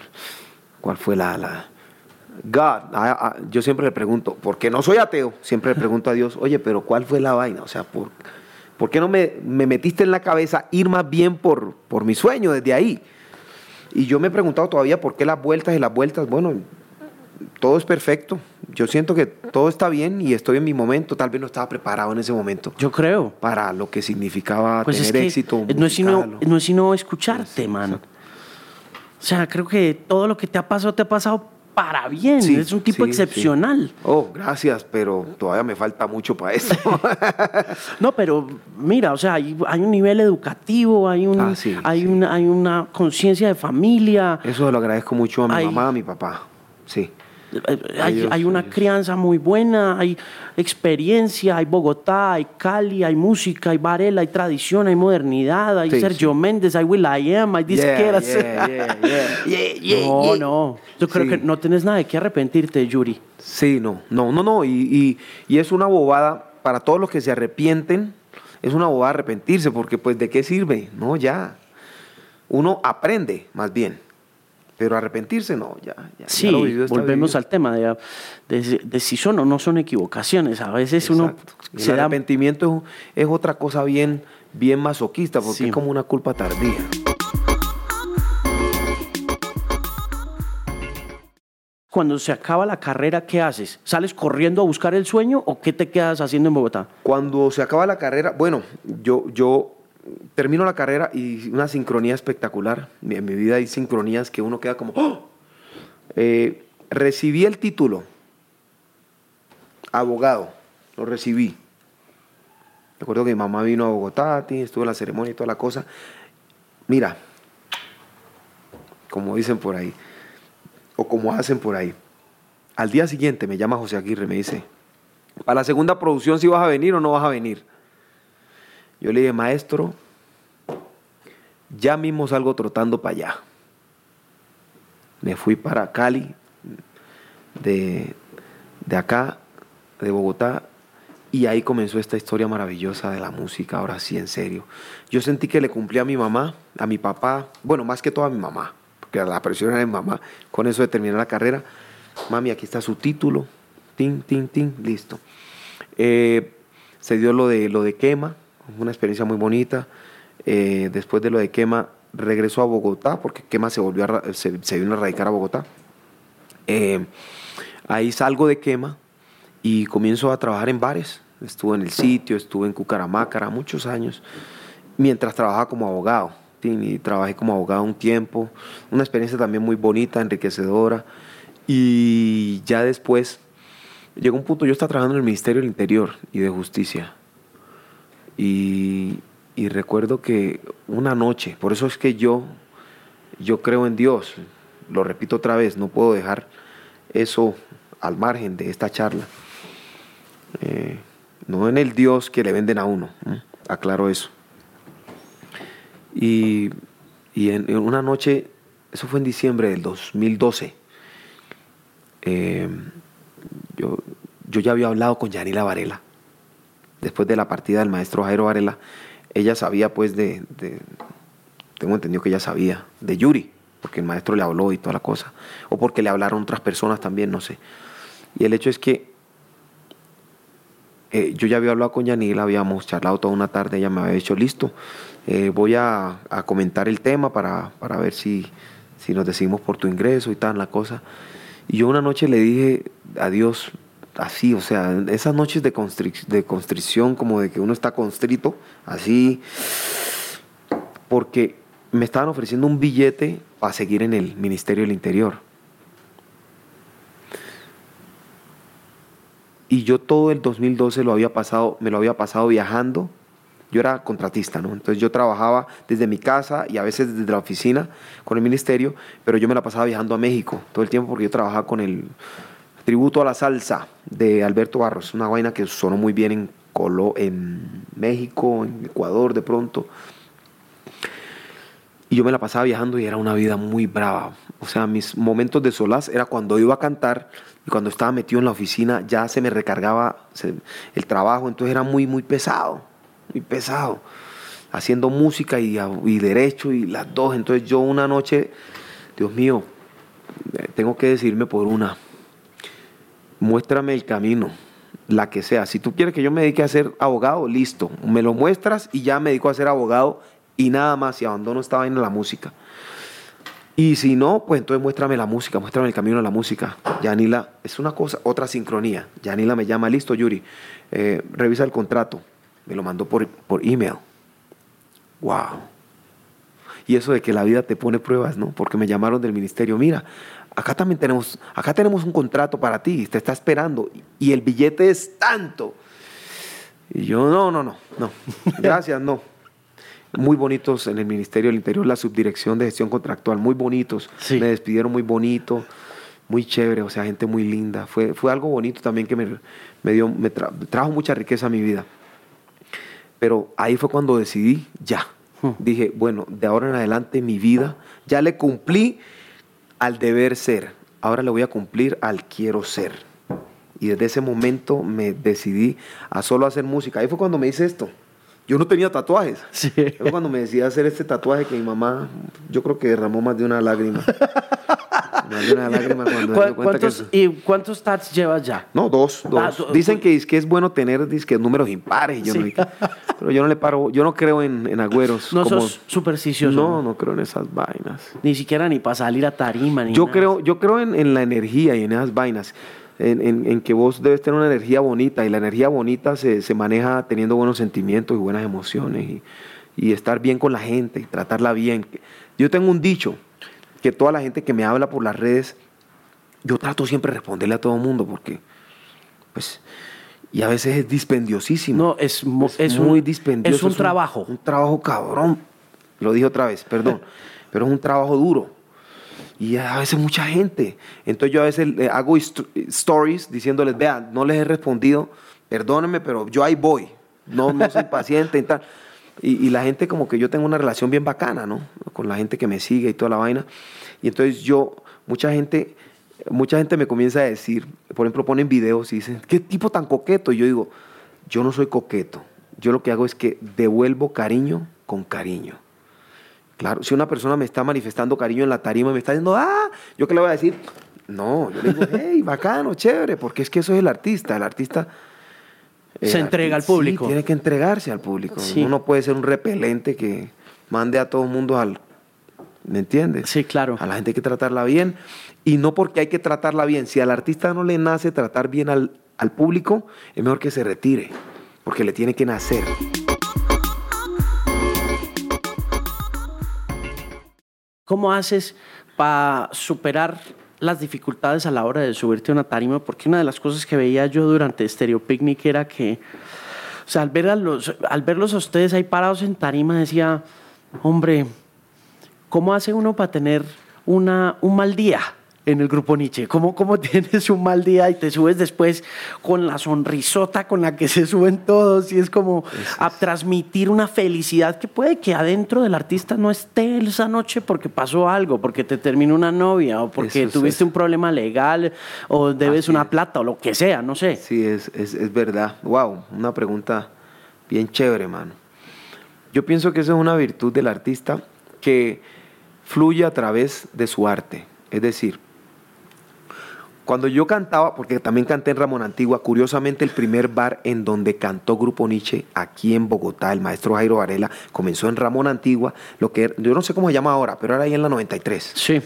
Speaker 2: cuál fue la... la God, yo siempre le pregunto, porque no soy ateo, siempre le pregunto a Dios, oye, pero ¿cuál fue la vaina? O sea, ¿por, ¿por qué no me, me metiste en la cabeza ir más bien por, por mi sueño desde ahí? Y yo me he preguntado todavía por qué las vueltas y las vueltas, bueno, todo es perfecto. Yo siento que todo está bien y estoy en mi momento. Tal vez no estaba preparado en ese momento
Speaker 1: yo creo.
Speaker 2: para lo que significaba
Speaker 1: Pues es
Speaker 2: tener
Speaker 1: que
Speaker 2: éxito.
Speaker 1: no es, sino,
Speaker 2: ¿no?
Speaker 1: es sino escucharte,
Speaker 2: Sí,
Speaker 1: mano.
Speaker 2: exacto.
Speaker 1: O sea, creo que todo lo que te ha pasado, te ha pasado para bien.
Speaker 2: Sí,
Speaker 1: es un tipo
Speaker 2: sí,
Speaker 1: excepcional.
Speaker 2: sí. Oh, gracias, pero todavía me falta mucho para eso. [laughs]
Speaker 1: No, pero mira, o sea, hay, hay un nivel educativo, hay, un,
Speaker 2: Ah,
Speaker 1: hay. Una, hay una conciencia de familia,
Speaker 2: eso lo agradezco mucho a mi
Speaker 1: Ay.
Speaker 2: mamá, a mi papá. Sí.
Speaker 1: Hay, una crianza muy buena, hay experiencia, hay Bogotá, hay Cali, hay música, hay Varela, hay tradición, hay modernidad, hay
Speaker 2: Sí,
Speaker 1: Sergio
Speaker 2: sí.
Speaker 1: Méndez, hay Will I Am, hay disqueras.
Speaker 2: Yeah, yeah, yeah, [laughs]
Speaker 1: no, no. Yo creo
Speaker 2: Sí.
Speaker 1: que no tienes nada de qué arrepentirte, Yuri.
Speaker 2: Sí, no, no, no, no. Y, y- y es una bobada para todos los que se arrepienten. Es una bobada arrepentirse, porque pues de qué sirve, no, ya. Uno aprende, más bien. Pero arrepentirse, no, ya. ya, ya
Speaker 1: Sí,
Speaker 2: lo
Speaker 1: volvemos al tema de, de- de si son o no son equivocaciones. A veces uno se
Speaker 2: el
Speaker 1: da
Speaker 2: arrepentimiento es, es otra cosa bien, bien masoquista, porque
Speaker 1: Sí.
Speaker 2: es como una culpa tardía.
Speaker 1: Cuando se acaba la carrera, ¿qué haces? ¿Sales corriendo a buscar el sueño o qué te quedas haciendo en Bogotá?
Speaker 2: Cuando se acaba la carrera, bueno, yo, yo termino la carrera y una sincronía espectacular. En mi vida hay sincronías que uno queda como, ¡oh! Eh, recibí el título, abogado, lo recibí. Recuerdo que mi mamá vino a Bogotá, estuvo en la ceremonia y toda la cosa. Mira, como dicen por ahí, o como hacen por ahí. Al día siguiente me llama José Aguirre, me dice, para la segunda producción si vas a venir o no vas a venir. Yo le dije, maestro, ya mismo salgo trotando para allá. Me fui para Cali, de, de acá, de Bogotá, y ahí comenzó esta historia maravillosa de la música, ahora sí, en serio. Yo sentí que le cumplí a mi mamá, a mi papá, bueno, más que todo a mi mamá, porque la presión era de mi mamá, con eso de terminar la carrera. Mami, aquí está su título, tin, tin, tin, listo. Eh, se dio lo de, lo de quema, una experiencia muy bonita. Eh, después de lo de quema, regresó a Bogotá, porque quema se, volvió a se, se vino a radicar a Bogotá. Eh, ahí salgo de quema y comienzo a trabajar en bares. Estuve en el sitio, estuve en Cucaramácara muchos años, mientras trabajaba como abogado. Y trabajé como abogado un tiempo, una experiencia también muy bonita, enriquecedora. Y ya después llegó un punto, yo estaba trabajando en el Ministerio del Interior y de Justicia. Y, recuerdo que una noche, por eso es que yo, yo creo en Dios, lo repito otra vez, no puedo dejar eso al margen de esta charla. Eh, no en el Dios que le venden a uno, aclaro eso. Y, y en, en una noche, eso fue en diciembre del 2012, eh, yo, yo ya había hablado con Yanila Varela después de la partida del maestro Jairo Varela, ella sabía pues de, tengo entendido que ella sabía, de Yuri, porque el maestro le habló y toda la cosa, o porque le hablaron otras personas también, no sé. Y el hecho es que eh, yo ya había hablado con Yanila, habíamos charlado toda una tarde, ella me había dicho, listo, eh, voy a, comentar el tema para, para ver si, si nos decidimos por tu ingreso y tal, la cosa. Y yo una noche le dije adiós, así, o sea, esas noches de, de constricción, como de que uno está constrito, así, porque me estaban ofreciendo un billete para seguir en el Ministerio del Interior. Y yo todo el 2012 lo había pasado, me lo había pasado viajando. Yo era contratista, ¿no? Entonces yo trabajaba desde mi casa y a veces desde la oficina con el ministerio, pero yo me la pasaba viajando a México todo el tiempo porque yo trabajaba con el tributo a la salsa de Alberto Barros, una vaina que sonó muy bien en, Colo, en México, en Ecuador de pronto. Y yo me la pasaba viajando y era una vida muy brava. O sea, mis momentos de solaz era cuando iba a cantar y cuando estaba metido en la oficina ya se me recargaba el trabajo, entonces era muy, muy pesado, muy pesado. Haciendo música y, y derecho y las dos. Entonces yo una noche, Dios mío, eh, tengo que decirme por una muéstrame el camino, la que sea. Si tú quieres que yo me dedique a ser abogado, listo, me lo muestras y ya me dedico a ser abogado y nada más, y abandono esta vaina la música. Y si no, pues entonces muéstrame la música, muéstrame el camino de la música. Yanila, es una cosa, otra sincronía. Yanila me llama, listo, Yuri, eh, revisa el contrato. Me lo mandó por, por email. Wow. Y eso de que la vida te pone pruebas, ¿no? Porque me llamaron del ministerio, mira, acá también tenemos, acá tenemos un contrato para ti, te está esperando y el billete es tanto. Y yo, no, no, no, no, [laughs] gracias, no. Muy bonitos en el Ministerio del Interior, la subdirección de gestión contractual, muy bonitos. Me despidieron muy bonito, muy chévere, o sea, gente muy linda. Fue, fue algo bonito también que me, me dio, me trajo mucha riqueza a mi vida. Pero ahí fue cuando decidí, ya. Hmm. Dije, bueno, de ahora en adelante mi vida, ya le cumplí al deber ser, ahora le voy a cumplir al quiero ser. Y desde ese momento me decidí a solo hacer música. Ahí fue cuando me hice esto. Yo no tenía tatuajes. Sí. Fue cuando me decidí hacer este tatuaje que mi mamá, yo creo que derramó más de una lágrima.
Speaker 1: ¿Cuántos, ¿Y cuántos tats llevas ya?
Speaker 2: No, dos. Ah, Dicen que es, que es bueno tener que números impares. Yo pero yo no le paro, yo no creo en, agüeros.
Speaker 1: No sos supersticioso.
Speaker 2: No, no creo en esas vainas.
Speaker 1: Ni siquiera ni para salir a tarima. Ni
Speaker 2: yo, Creo, yo creo en, la energía y en esas vainas. En, que vos debes tener una energía bonita y la energía bonita se, maneja teniendo buenos sentimientos y buenas emociones y, y estar bien con la gente y tratarla bien. Yo tengo un dicho que toda la gente que me habla por las redes, yo trato siempre de responderle a todo el mundo porque, pues, y a veces es dispendiosísimo.
Speaker 1: No, es, es, muy dispendioso.
Speaker 2: Es un trabajo. Un, trabajo cabrón. Lo dije otra vez, perdón. [laughs] pero es un trabajo duro. Y a veces mucha gente. Entonces yo a veces hago stories diciéndoles, vean, no les he respondido, perdónenme, pero yo ahí voy. No, no soy [laughs] paciente y tal. Y, la gente como que yo tengo una relación bien bacana, ¿no? Con la gente que me sigue y toda la vaina. Y entonces yo, mucha gente, mucha gente me comienza a decir, por ejemplo, ponen videos y dicen, ¿qué tipo tan coqueto? Y yo digo, yo no soy coqueto. Yo lo que hago es que devuelvo cariño con cariño. Claro, si una persona me está manifestando cariño en la tarima y me está diciendo, ah, ¿yo qué le voy a decir? No, yo le digo, [laughs] hey, bacano, chévere, porque es que eso es el artista. El artista
Speaker 1: se entrega al público.
Speaker 2: tiene que entregarse al público. Uno puede ser un repelente que mande a todo el mundo al... ¿Me entiendes?
Speaker 1: Sí, claro.
Speaker 2: A la gente hay que tratarla bien. Y no porque hay que tratarla bien. Si al artista no le nace tratar bien al, al público, es mejor que se retire. Porque le tiene que nacer.
Speaker 1: ¿Cómo haces para superar las dificultades a la hora de subirte a una tarima, porque una de las cosas que veía yo durante Stereo Picnic era que, o sea, al, ver a los, al verlos a ustedes ahí parados en tarima, decía, hombre, ¿cómo hace uno para tener una, un mal día? En el grupo Nietzsche? ¿Cómo, ¿Cómo [laughs] tienes un mal día y te subes después con la sonrisota con la que se suben todos? Y es como a transmitir una felicidad que puede que adentro del artista no esté esa noche porque pasó algo, porque te terminó una novia o porque tuviste un problema legal o debes una plata o lo que sea, no sé.
Speaker 2: Sí, es, es, es verdad. Wow, una pregunta bien chévere, mano. Yo pienso que eso es una virtud del artista que fluye a través de su arte. Es decir, cuando yo cantaba, porque también canté en Ramón Antigua, curiosamente el primer bar en donde cantó Grupo Nietzsche aquí en Bogotá, el maestro Jairo Varela, comenzó en Ramón Antigua, lo que yo no sé cómo se llama ahora, pero era ahí en la 93.
Speaker 1: Sí.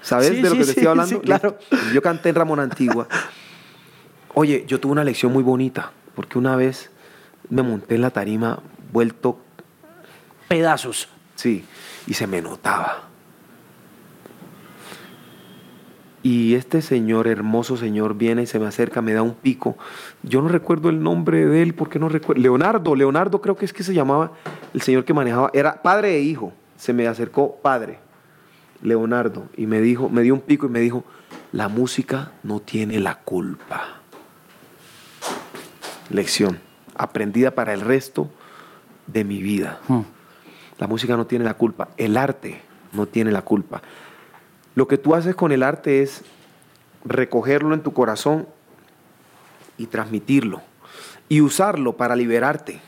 Speaker 2: ¿Sabes de lo que te estoy hablando? claro. Yo canté en Ramón Antigua. Oye, yo tuve una lección muy bonita, porque una vez me monté en la tarima vuelto
Speaker 1: pedazos.
Speaker 2: Sí, y se me notaba. Y este señor, hermoso señor, viene y se me acerca, me da un pico. Yo no recuerdo el nombre de él, porque no recuerdo. Leonardo, Leonardo creo que es que se llamaba el señor que manejaba. Era padre e hijo. Se me acercó padre, Leonardo, y me dijo, me dio un pico y me dijo, la música no tiene la culpa. Lección, aprendida para el resto de mi vida. Hmm. La música no tiene la culpa, el arte no tiene la culpa. Lo que tú haces con el arte es recogerlo en tu corazón y transmitirlo y usarlo para liberarte.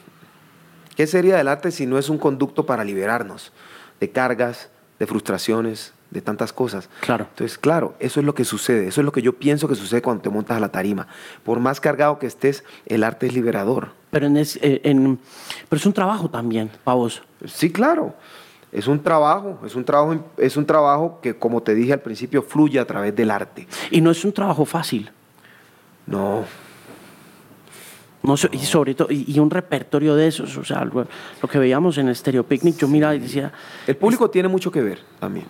Speaker 2: ¿Qué sería del arte si no es un conducto para liberarnos de cargas, de frustraciones, de tantas cosas?
Speaker 1: Claro.
Speaker 2: Entonces, claro, eso es lo que sucede, eso es lo que yo pienso que sucede cuando te montas a la tarima. Por más cargado que estés, el arte es liberador.
Speaker 1: Pero, es, eh, pero es un trabajo también, para vos.
Speaker 2: Sí, claro. Es un trabajo, es un trabajo, es un trabajo que, como te dije al principio, fluye a través del arte.
Speaker 1: Y no es un trabajo fácil.
Speaker 2: No.
Speaker 1: No, y sobre todo, y, un repertorio de esos, o sea, lo, que veíamos en Stereo Picnic, yo miraba y decía...
Speaker 2: El público tiene mucho que ver también.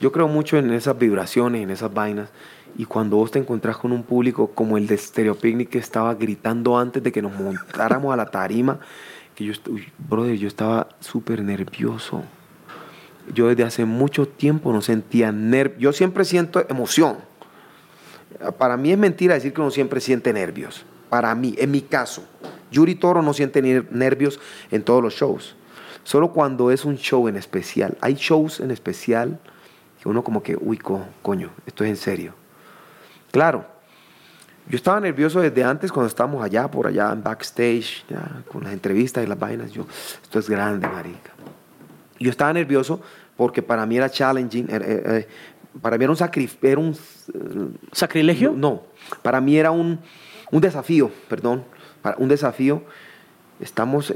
Speaker 2: Yo creo mucho en esas vibraciones, en esas vainas, y cuando vos te encontrás con un público como el de Stereo Picnic que estaba gritando antes de que nos montáramos a la tarima, que yo, brother, yo estaba súper nervioso. Yo desde hace mucho tiempo no sentía nervios. Yo siempre siento emoción. Para mí es mentira decir que uno siempre siente nervios. Para mí, en mi caso, Yuri Toro no siente nervios en todos los shows. Solo cuando es un show en especial. Hay shows en especial que uno como que, uy, coño, esto es en serio. Claro, yo estaba nervioso desde antes cuando estábamos allá, por allá en backstage, con las entrevistas y las vainas. Yo, esto es grande, marica. Yo estaba nervioso porque para mí era challenging, eh, eh, para mí era un, era un
Speaker 1: sacrilegio.
Speaker 2: No, para mí era un, un desafío, perdón, un desafío. Estamos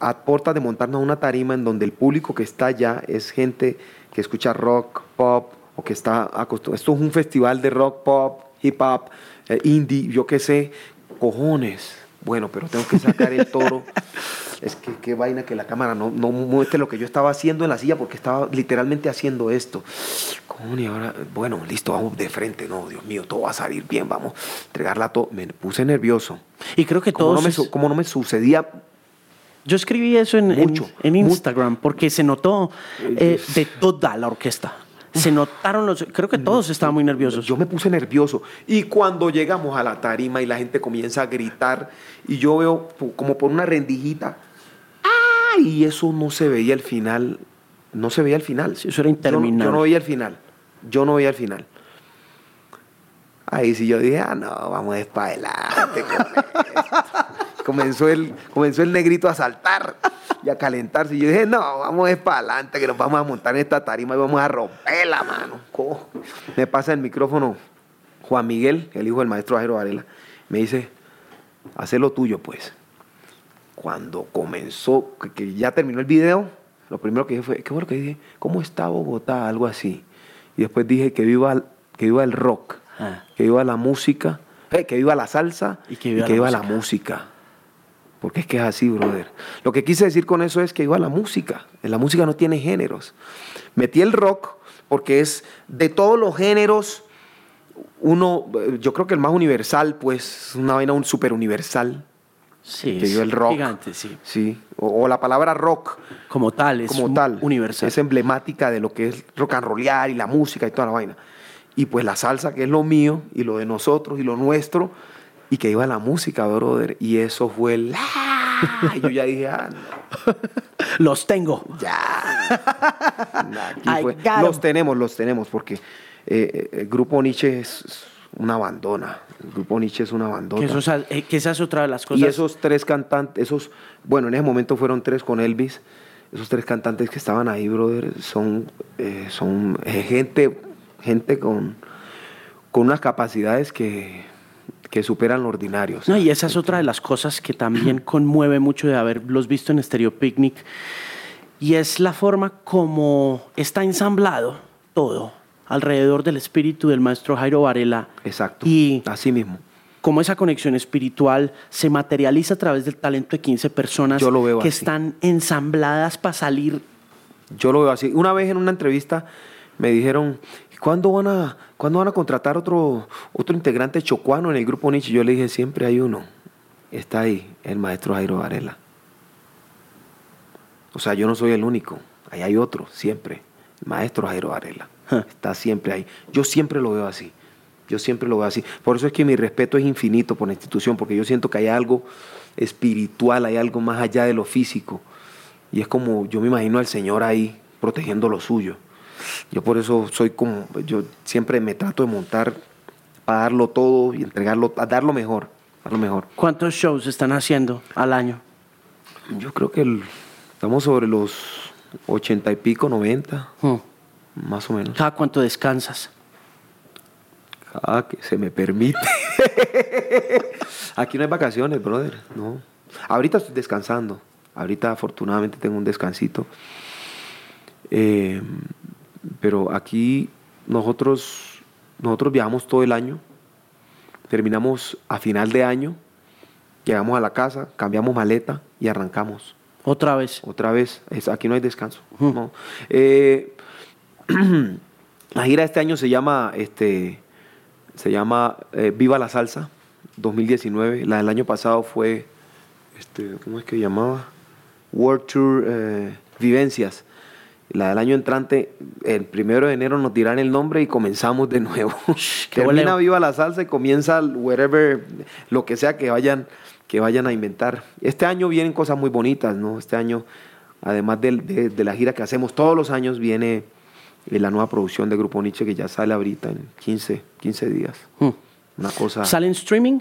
Speaker 2: a puerta de montarnos una tarima en donde el público que está allá es gente que escucha rock, pop, o que está acostumbrado. Esto es un festival de rock, pop, hip hop, eh, indie, yo qué sé, cojones. Bueno, pero tengo que sacar el toro. [laughs] es que qué vaina que la cámara no, no muestre lo que yo estaba haciendo en la silla porque estaba literalmente haciendo esto. Ahora, bueno, listo, vamos de frente. No, Dios mío, todo va a salir bien, vamos a entregarla todo. Me puse nervioso.
Speaker 1: Y creo que todo.
Speaker 2: Como, no me sucedía
Speaker 1: yo escribí eso en, en, Instagram porque se notó eh, de toda la orquesta se notaron los... Creo que todos estaban muy nerviosos.
Speaker 2: Yo me puse nervioso. Y cuando llegamos a la tarima y la gente comienza a gritar y yo veo como por una rendijita, ¡ay! Y eso no se veía al final. No se veía al final.
Speaker 1: eso era interminable.
Speaker 2: Yo, no veía al final. Yo no veía al final. Ahí sí yo dije, ah, no, vamos a adelante. [laughs] comenzó, el, comenzó el negrito a saltar y a calentarse. Y yo dije, no, vamos es para adelante, que nos vamos a montar en esta tarima y vamos a romper la mano. Me pasa el micrófono Juan Miguel, el hijo del maestro Ajero Varela. Me dice, haz lo tuyo, pues. Cuando comenzó, que ya terminó el video, lo primero que dije fue, ¿qué fue lo que dije? ¿Cómo está Bogotá? Algo así. Y después dije que viva, que viva el rock, ah. que viva la música, eh, que viva la salsa y que viva, la música. Porque es que es así, brother. Lo que quise decir con eso es que iba la música. La música no tiene géneros. Metí el rock porque es de todos los géneros, uno, yo creo que el más universal, pues, una vaina un súper universal.
Speaker 1: Sí,
Speaker 2: que dio el
Speaker 1: es
Speaker 2: rock.
Speaker 1: gigante, sí.
Speaker 2: Sí, o, o la palabra rock
Speaker 1: Como tal, es
Speaker 2: como tal.
Speaker 1: universal.
Speaker 2: Es emblemática de lo que es rock and rollear y la música y toda la vaina. Y pues la salsa, que es lo mío y lo de nosotros y lo nuestro, y que iba la música, brother. Y eso fue el... Y yo ya dije, ah, no, [laughs]
Speaker 1: Los tengo.
Speaker 2: ya. Fue.
Speaker 1: got 'em.
Speaker 2: Los tenemos, los tenemos, porque eh, eh, el grupo Nietzsche es una bandona. El grupo Nietzsche es una bandona.
Speaker 1: Que, eso es- eh, que esa es otra de las cosas.
Speaker 2: Y esos tres cantantes, esos, bueno, en ese momento fueron tres con Elvis. Esos tres cantantes que estaban ahí, brother, son, eh, son gente, gente con, con unas capacidades que, que superan lo ordinario. o sea,
Speaker 1: No, y esa es otra de las cosas que también conmueve mucho de haberlos visto en Stereo Picnic. Y es la forma como está ensamblado todo alrededor del espíritu del maestro Jairo Varela.
Speaker 2: Exacto.
Speaker 1: Y
Speaker 2: Así mismo.
Speaker 1: cómo esa conexión espiritual se materializa a través del talento de 15 personas
Speaker 2: Yo lo veo
Speaker 1: que
Speaker 2: así.
Speaker 1: están ensambladas para salir.
Speaker 2: Yo lo veo así. Una vez en una entrevista me dijeron, ¿cuándo van a, ¿cuándo van a contratar otro, otro integrante chocuano en el grupo Nietzsche? Yo le dije, siempre hay uno. Está ahí, el maestro Jairo Varela. O sea, yo no soy el único. Ahí hay otro, siempre. El maestro Jairo Varela. Está siempre ahí. Yo siempre lo veo así. Yo siempre lo veo así. Por eso es que mi respeto es infinito por la institución, porque yo siento que hay algo espiritual, hay algo más allá de lo físico. Y es como, yo me imagino al Señor ahí protegiendo lo suyo. Yo por eso soy como, yo siempre me trato de montar para darlo todo y entregarlo, a dar lo mejor, dar lo mejor.
Speaker 1: ¿Cuántos shows están haciendo al año?
Speaker 2: Yo creo que el- estamos sobre los ochenta y pico, noventa,
Speaker 1: Hmm.
Speaker 2: más o menos.
Speaker 1: ¿Cada cuánto descansas?
Speaker 2: Ah, que se me permite. [laughs] Aquí no hay vacaciones, brother. No. Ahorita estoy descansando. Ahorita afortunadamente tengo un descansito. Eh, pero aquí nosotros, nosotros viajamos todo el año. Terminamos a final de año. Llegamos a la casa, cambiamos maleta y arrancamos.
Speaker 1: Otra vez.
Speaker 2: Otra vez, es- aquí no hay descanso. No. Eh, [clears throat] la gira de este año se llama, este, se llama eh, Viva la Salsa 2019. La del año pasado fue, este, ¿cómo es que llamaba? World Tour eh, Vivencias. La del año entrante, el primero de enero nos dirán el nombre y comenzamos de nuevo. [laughs] [laughs] Termina
Speaker 1: voleo.
Speaker 2: Viva la Salsa y comienza el whatever, lo que sea que vayan, que vayan a inventar. Este año vienen cosas muy bonitas, ¿no? Este año, además de, de la gira que hacemos todos los años, viene eh, la nueva producción de Grupo Nietzsche que ya sale ahorita en 15, 15 días.
Speaker 1: Hmm.
Speaker 2: Una cosa...
Speaker 1: ¿Sale en streaming?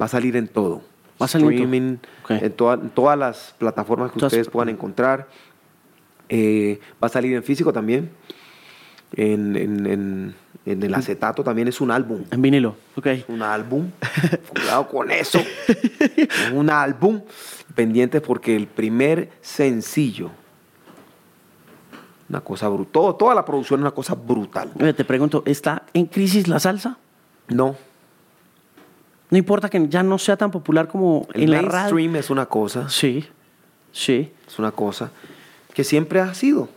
Speaker 2: Va a salir en todo.
Speaker 1: Va a salir en todo.
Speaker 2: Streaming,
Speaker 1: Ok.
Speaker 2: en, toda- en todas las plataformas que ustedes puedan encontrar. Eh, va a salir en físico también. En, en- en- en el acetato también es un álbum.
Speaker 1: En vinilo. Ok.
Speaker 2: Un álbum. Cuidado con eso. Es un álbum. Pendientes porque el primer sencillo. Una cosa brutal. Toda la producción es una cosa brutal.
Speaker 1: Te pregunto, ¿está en crisis la salsa?
Speaker 2: No.
Speaker 1: No importa que ya no sea tan popular como
Speaker 2: El
Speaker 1: en la radio.
Speaker 2: mainstream es una cosa.
Speaker 1: Sí, sí.
Speaker 2: Es una cosa que siempre ha sido.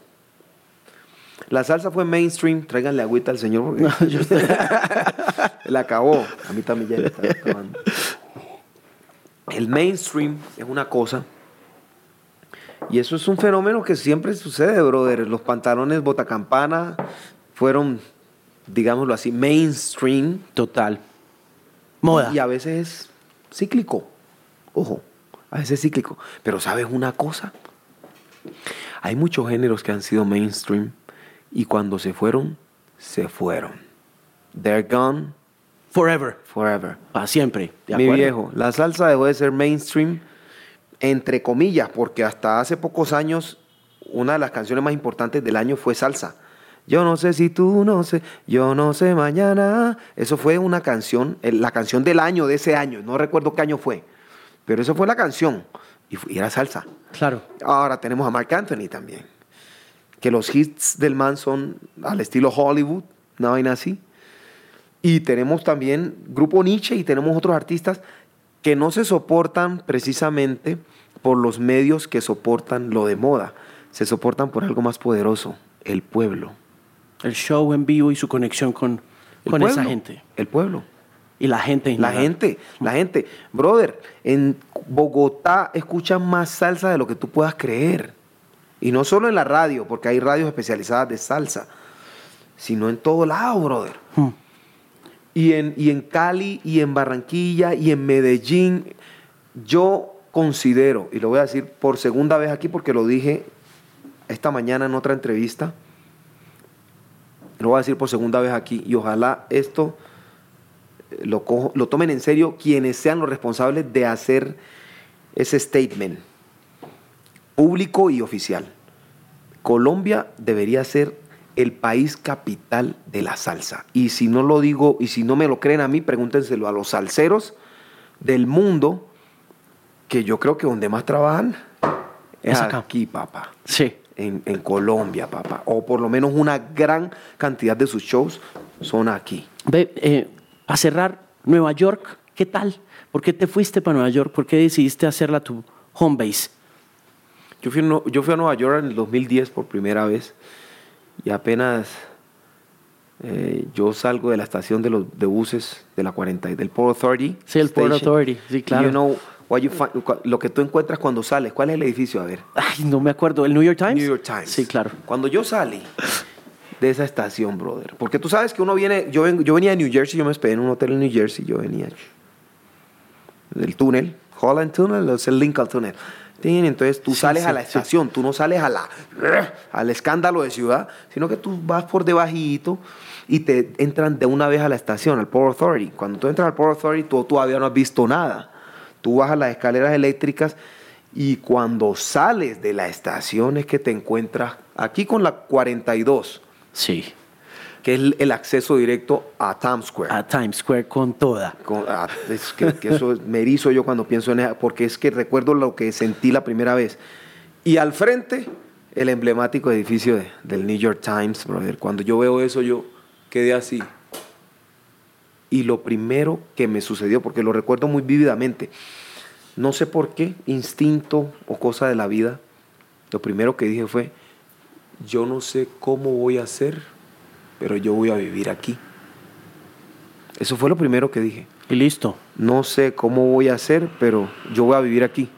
Speaker 2: La salsa fue mainstream, tráiganle agüita al señor porque [laughs]
Speaker 1: No, yo estoy- [laughs]
Speaker 2: la acabó. A mí también ya me está acabando. El mainstream es una cosa. Y eso es un fenómeno que siempre sucede, brother. Los pantalones botacampana fueron, digámoslo así, mainstream.
Speaker 1: Total. Moda.
Speaker 2: Y a veces es cíclico. Ojo, a veces es cíclico. Pero ¿sabes una cosa? Hay muchos géneros que han sido mainstream y cuando se fueron, se fueron. They're gone
Speaker 1: Forever.
Speaker 2: forever.
Speaker 1: Para siempre. ¿de
Speaker 2: Mi viejo, la salsa dejó de ser mainstream, entre comillas, porque hasta hace pocos años una de las canciones más importantes del año fue salsa. Yo no sé si tú no sé, yo no sé mañana. Eso fue una canción, la canción del año, de ese año. No recuerdo qué año fue, pero eso fue la canción y era salsa.
Speaker 1: Claro.
Speaker 2: Ahora tenemos a Mark Anthony también. Que los hits del man son al estilo Hollywood, una vaina así. Y tenemos también Grupo Nietzsche y tenemos otros artistas que no se soportan precisamente por los medios que soportan lo de moda. Se soportan por algo más poderoso, el pueblo.
Speaker 1: El show en vivo y su conexión con, con
Speaker 2: pueblo,
Speaker 1: esa gente.
Speaker 2: El pueblo.
Speaker 1: Y la gente.
Speaker 2: La gente, la gente. Brother, en Bogotá escuchan más salsa de lo que tú puedas creer. Y no solo en la radio, porque hay radios especializadas de salsa, sino en todo lado, brother. Hmm. Y, en, y en Cali, y en Barranquilla, y en Medellín. Yo considero, y lo voy a decir por segunda vez aquí porque lo dije esta mañana en otra entrevista, lo voy a decir por segunda vez aquí, y ojalá esto lo, lo tomen en serio quienes sean los responsables de hacer ese statement público y oficial. Colombia debería ser el país capital de la salsa. Y si no lo digo, y si no me lo creen a mí, pregúntenselo a los salseros del mundo, que yo creo que donde más trabajan es aquí, papá.
Speaker 1: Sí.
Speaker 2: En, Colombia, papá. O por lo menos una gran cantidad de sus shows son aquí.
Speaker 1: Ve, eh, a cerrar, Nueva York, ¿qué tal? ¿Por qué te fuiste para Nueva York? ¿Por qué decidiste hacerla tu home base?
Speaker 2: Yo fui, yo fui a Nueva York en el 2010 por primera vez y apenas eh, yo salgo de la estación de los de buses de la 40 del Port Authority.
Speaker 1: Sí, el Port Authority, sí, claro.
Speaker 2: You know, lo que tú encuentras cuando sales, ¿cuál es el edificio? A ver.
Speaker 1: Ay, no me acuerdo, ¿el New York Times?
Speaker 2: New York Times.
Speaker 1: Sí, claro.
Speaker 2: Cuando yo salí, de esa estación, brother. Porque tú sabes que uno viene, yo, yo venía de New Jersey, yo me esperé en un hotel en New Jersey, yo venía del túnel, Holland Tunnel, o el Lincoln Tunnel. Entonces tú sales a la estación, tú no sales a la, al escándalo de ciudad, sino que tú vas por debajito y te entran de una vez a la estación, al Port Authority. Cuando tú entras al Port Authority, tú todavía no has visto nada. Tú bajas las escaleras eléctricas y cuando sales de la estación es que te encuentras aquí con la 42
Speaker 1: Sí.
Speaker 2: Que es el, acceso directo a Times Square.
Speaker 1: A Times Square con toda.
Speaker 2: Ah, es que, eso [laughs] me erizo yo cuando pienso en eso, porque es que recuerdo lo que sentí la primera vez. Y al frente, el emblemático edificio del New York Times, brother. Cuando yo veo eso, yo quedé así. Y lo primero que me sucedió, porque lo recuerdo muy vívidamente, no sé por qué, instinto o cosa de la vida, lo primero que dije fue, yo no sé cómo voy a hacer, pero yo voy a vivir aquí. Eso fue lo primero que dije.
Speaker 1: Y listo.
Speaker 2: No sé cómo voy a hacer, pero yo voy a vivir aquí.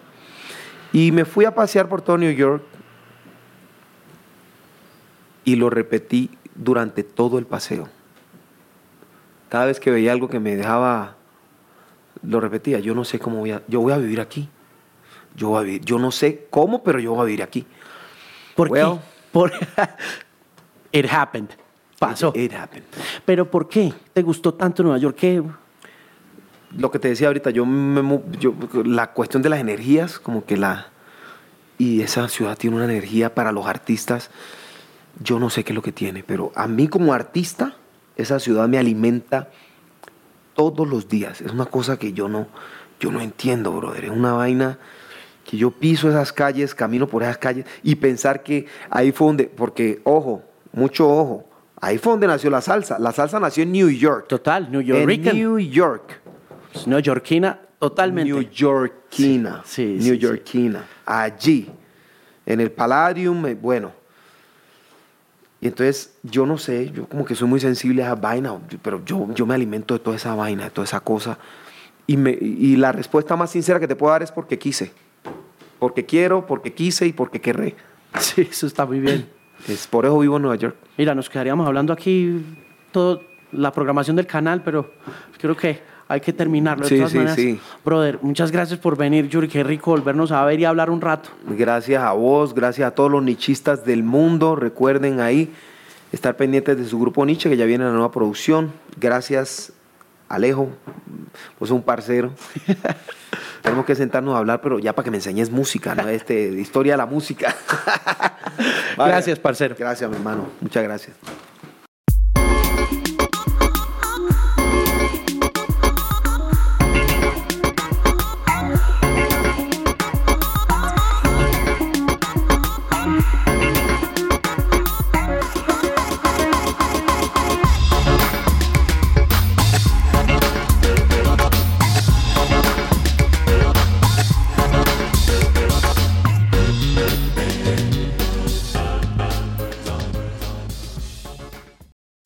Speaker 2: Y me fui a pasear por todo New York y lo repetí durante todo el paseo. Cada vez que veía algo que me dejaba, lo repetía, yo no sé cómo voy a, yo voy a vivir aquí. Yo, voy a vivir, yo no sé cómo, pero yo voy a vivir aquí.
Speaker 1: ¿Por qué? Por, [laughs] it happened. Pasó.
Speaker 2: It, happened.
Speaker 1: Pero ¿por qué te gustó tanto Nueva York? ¿Qué?
Speaker 2: Lo que te decía ahorita, yo, yo, la cuestión de las energías, como que la... Y esa ciudad tiene una energía para los artistas. Yo no sé qué es lo que tiene, pero a mí como artista, esa ciudad me alimenta todos los días. Es una cosa que yo no, yo no entiendo, brother. Es una vaina que yo piso esas calles, camino por esas calles y pensar que ahí fue donde, porque ojo, mucho ojo, ahí fue donde nació la salsa. La salsa nació en New York.
Speaker 1: Total, New York.
Speaker 2: En New York.
Speaker 1: New Yorkina, totalmente.
Speaker 2: New Yorkina. Sí, New Yorkina. Allí, en el Palladium, eh, bueno. Y entonces, yo no sé, yo como que soy muy sensible a esa vaina, pero yo, yo me alimento de toda esa vaina, de toda esa cosa. Y, me, y la respuesta más sincera que te puedo dar es porque quise. Porque quiero, porque quise y porque querré. [laughs]
Speaker 1: Sí, eso está muy bien.
Speaker 2: Es por eso vivo en Nueva York.
Speaker 1: Mira, nos quedaríamos hablando aquí toda la programación del canal, pero creo que hay que terminarlo.
Speaker 2: sí, sí, sí.
Speaker 1: Brother, muchas gracias por venir, Yuri. Qué rico volvernos a ver y hablar un rato.
Speaker 2: Gracias a vos, gracias a todos los nichistas del mundo. Recuerden ahí estar pendientes de su grupo Nietzsche, que ya viene la nueva producción. Gracias, Alejo, pues un parcero. [laughs] Tenemos que sentarnos a hablar, pero ya para que me enseñes música, ¿no? Este, historia de la música. [laughs]
Speaker 1: Gracias, parcero.
Speaker 2: Gracias, mi hermano. Muchas gracias.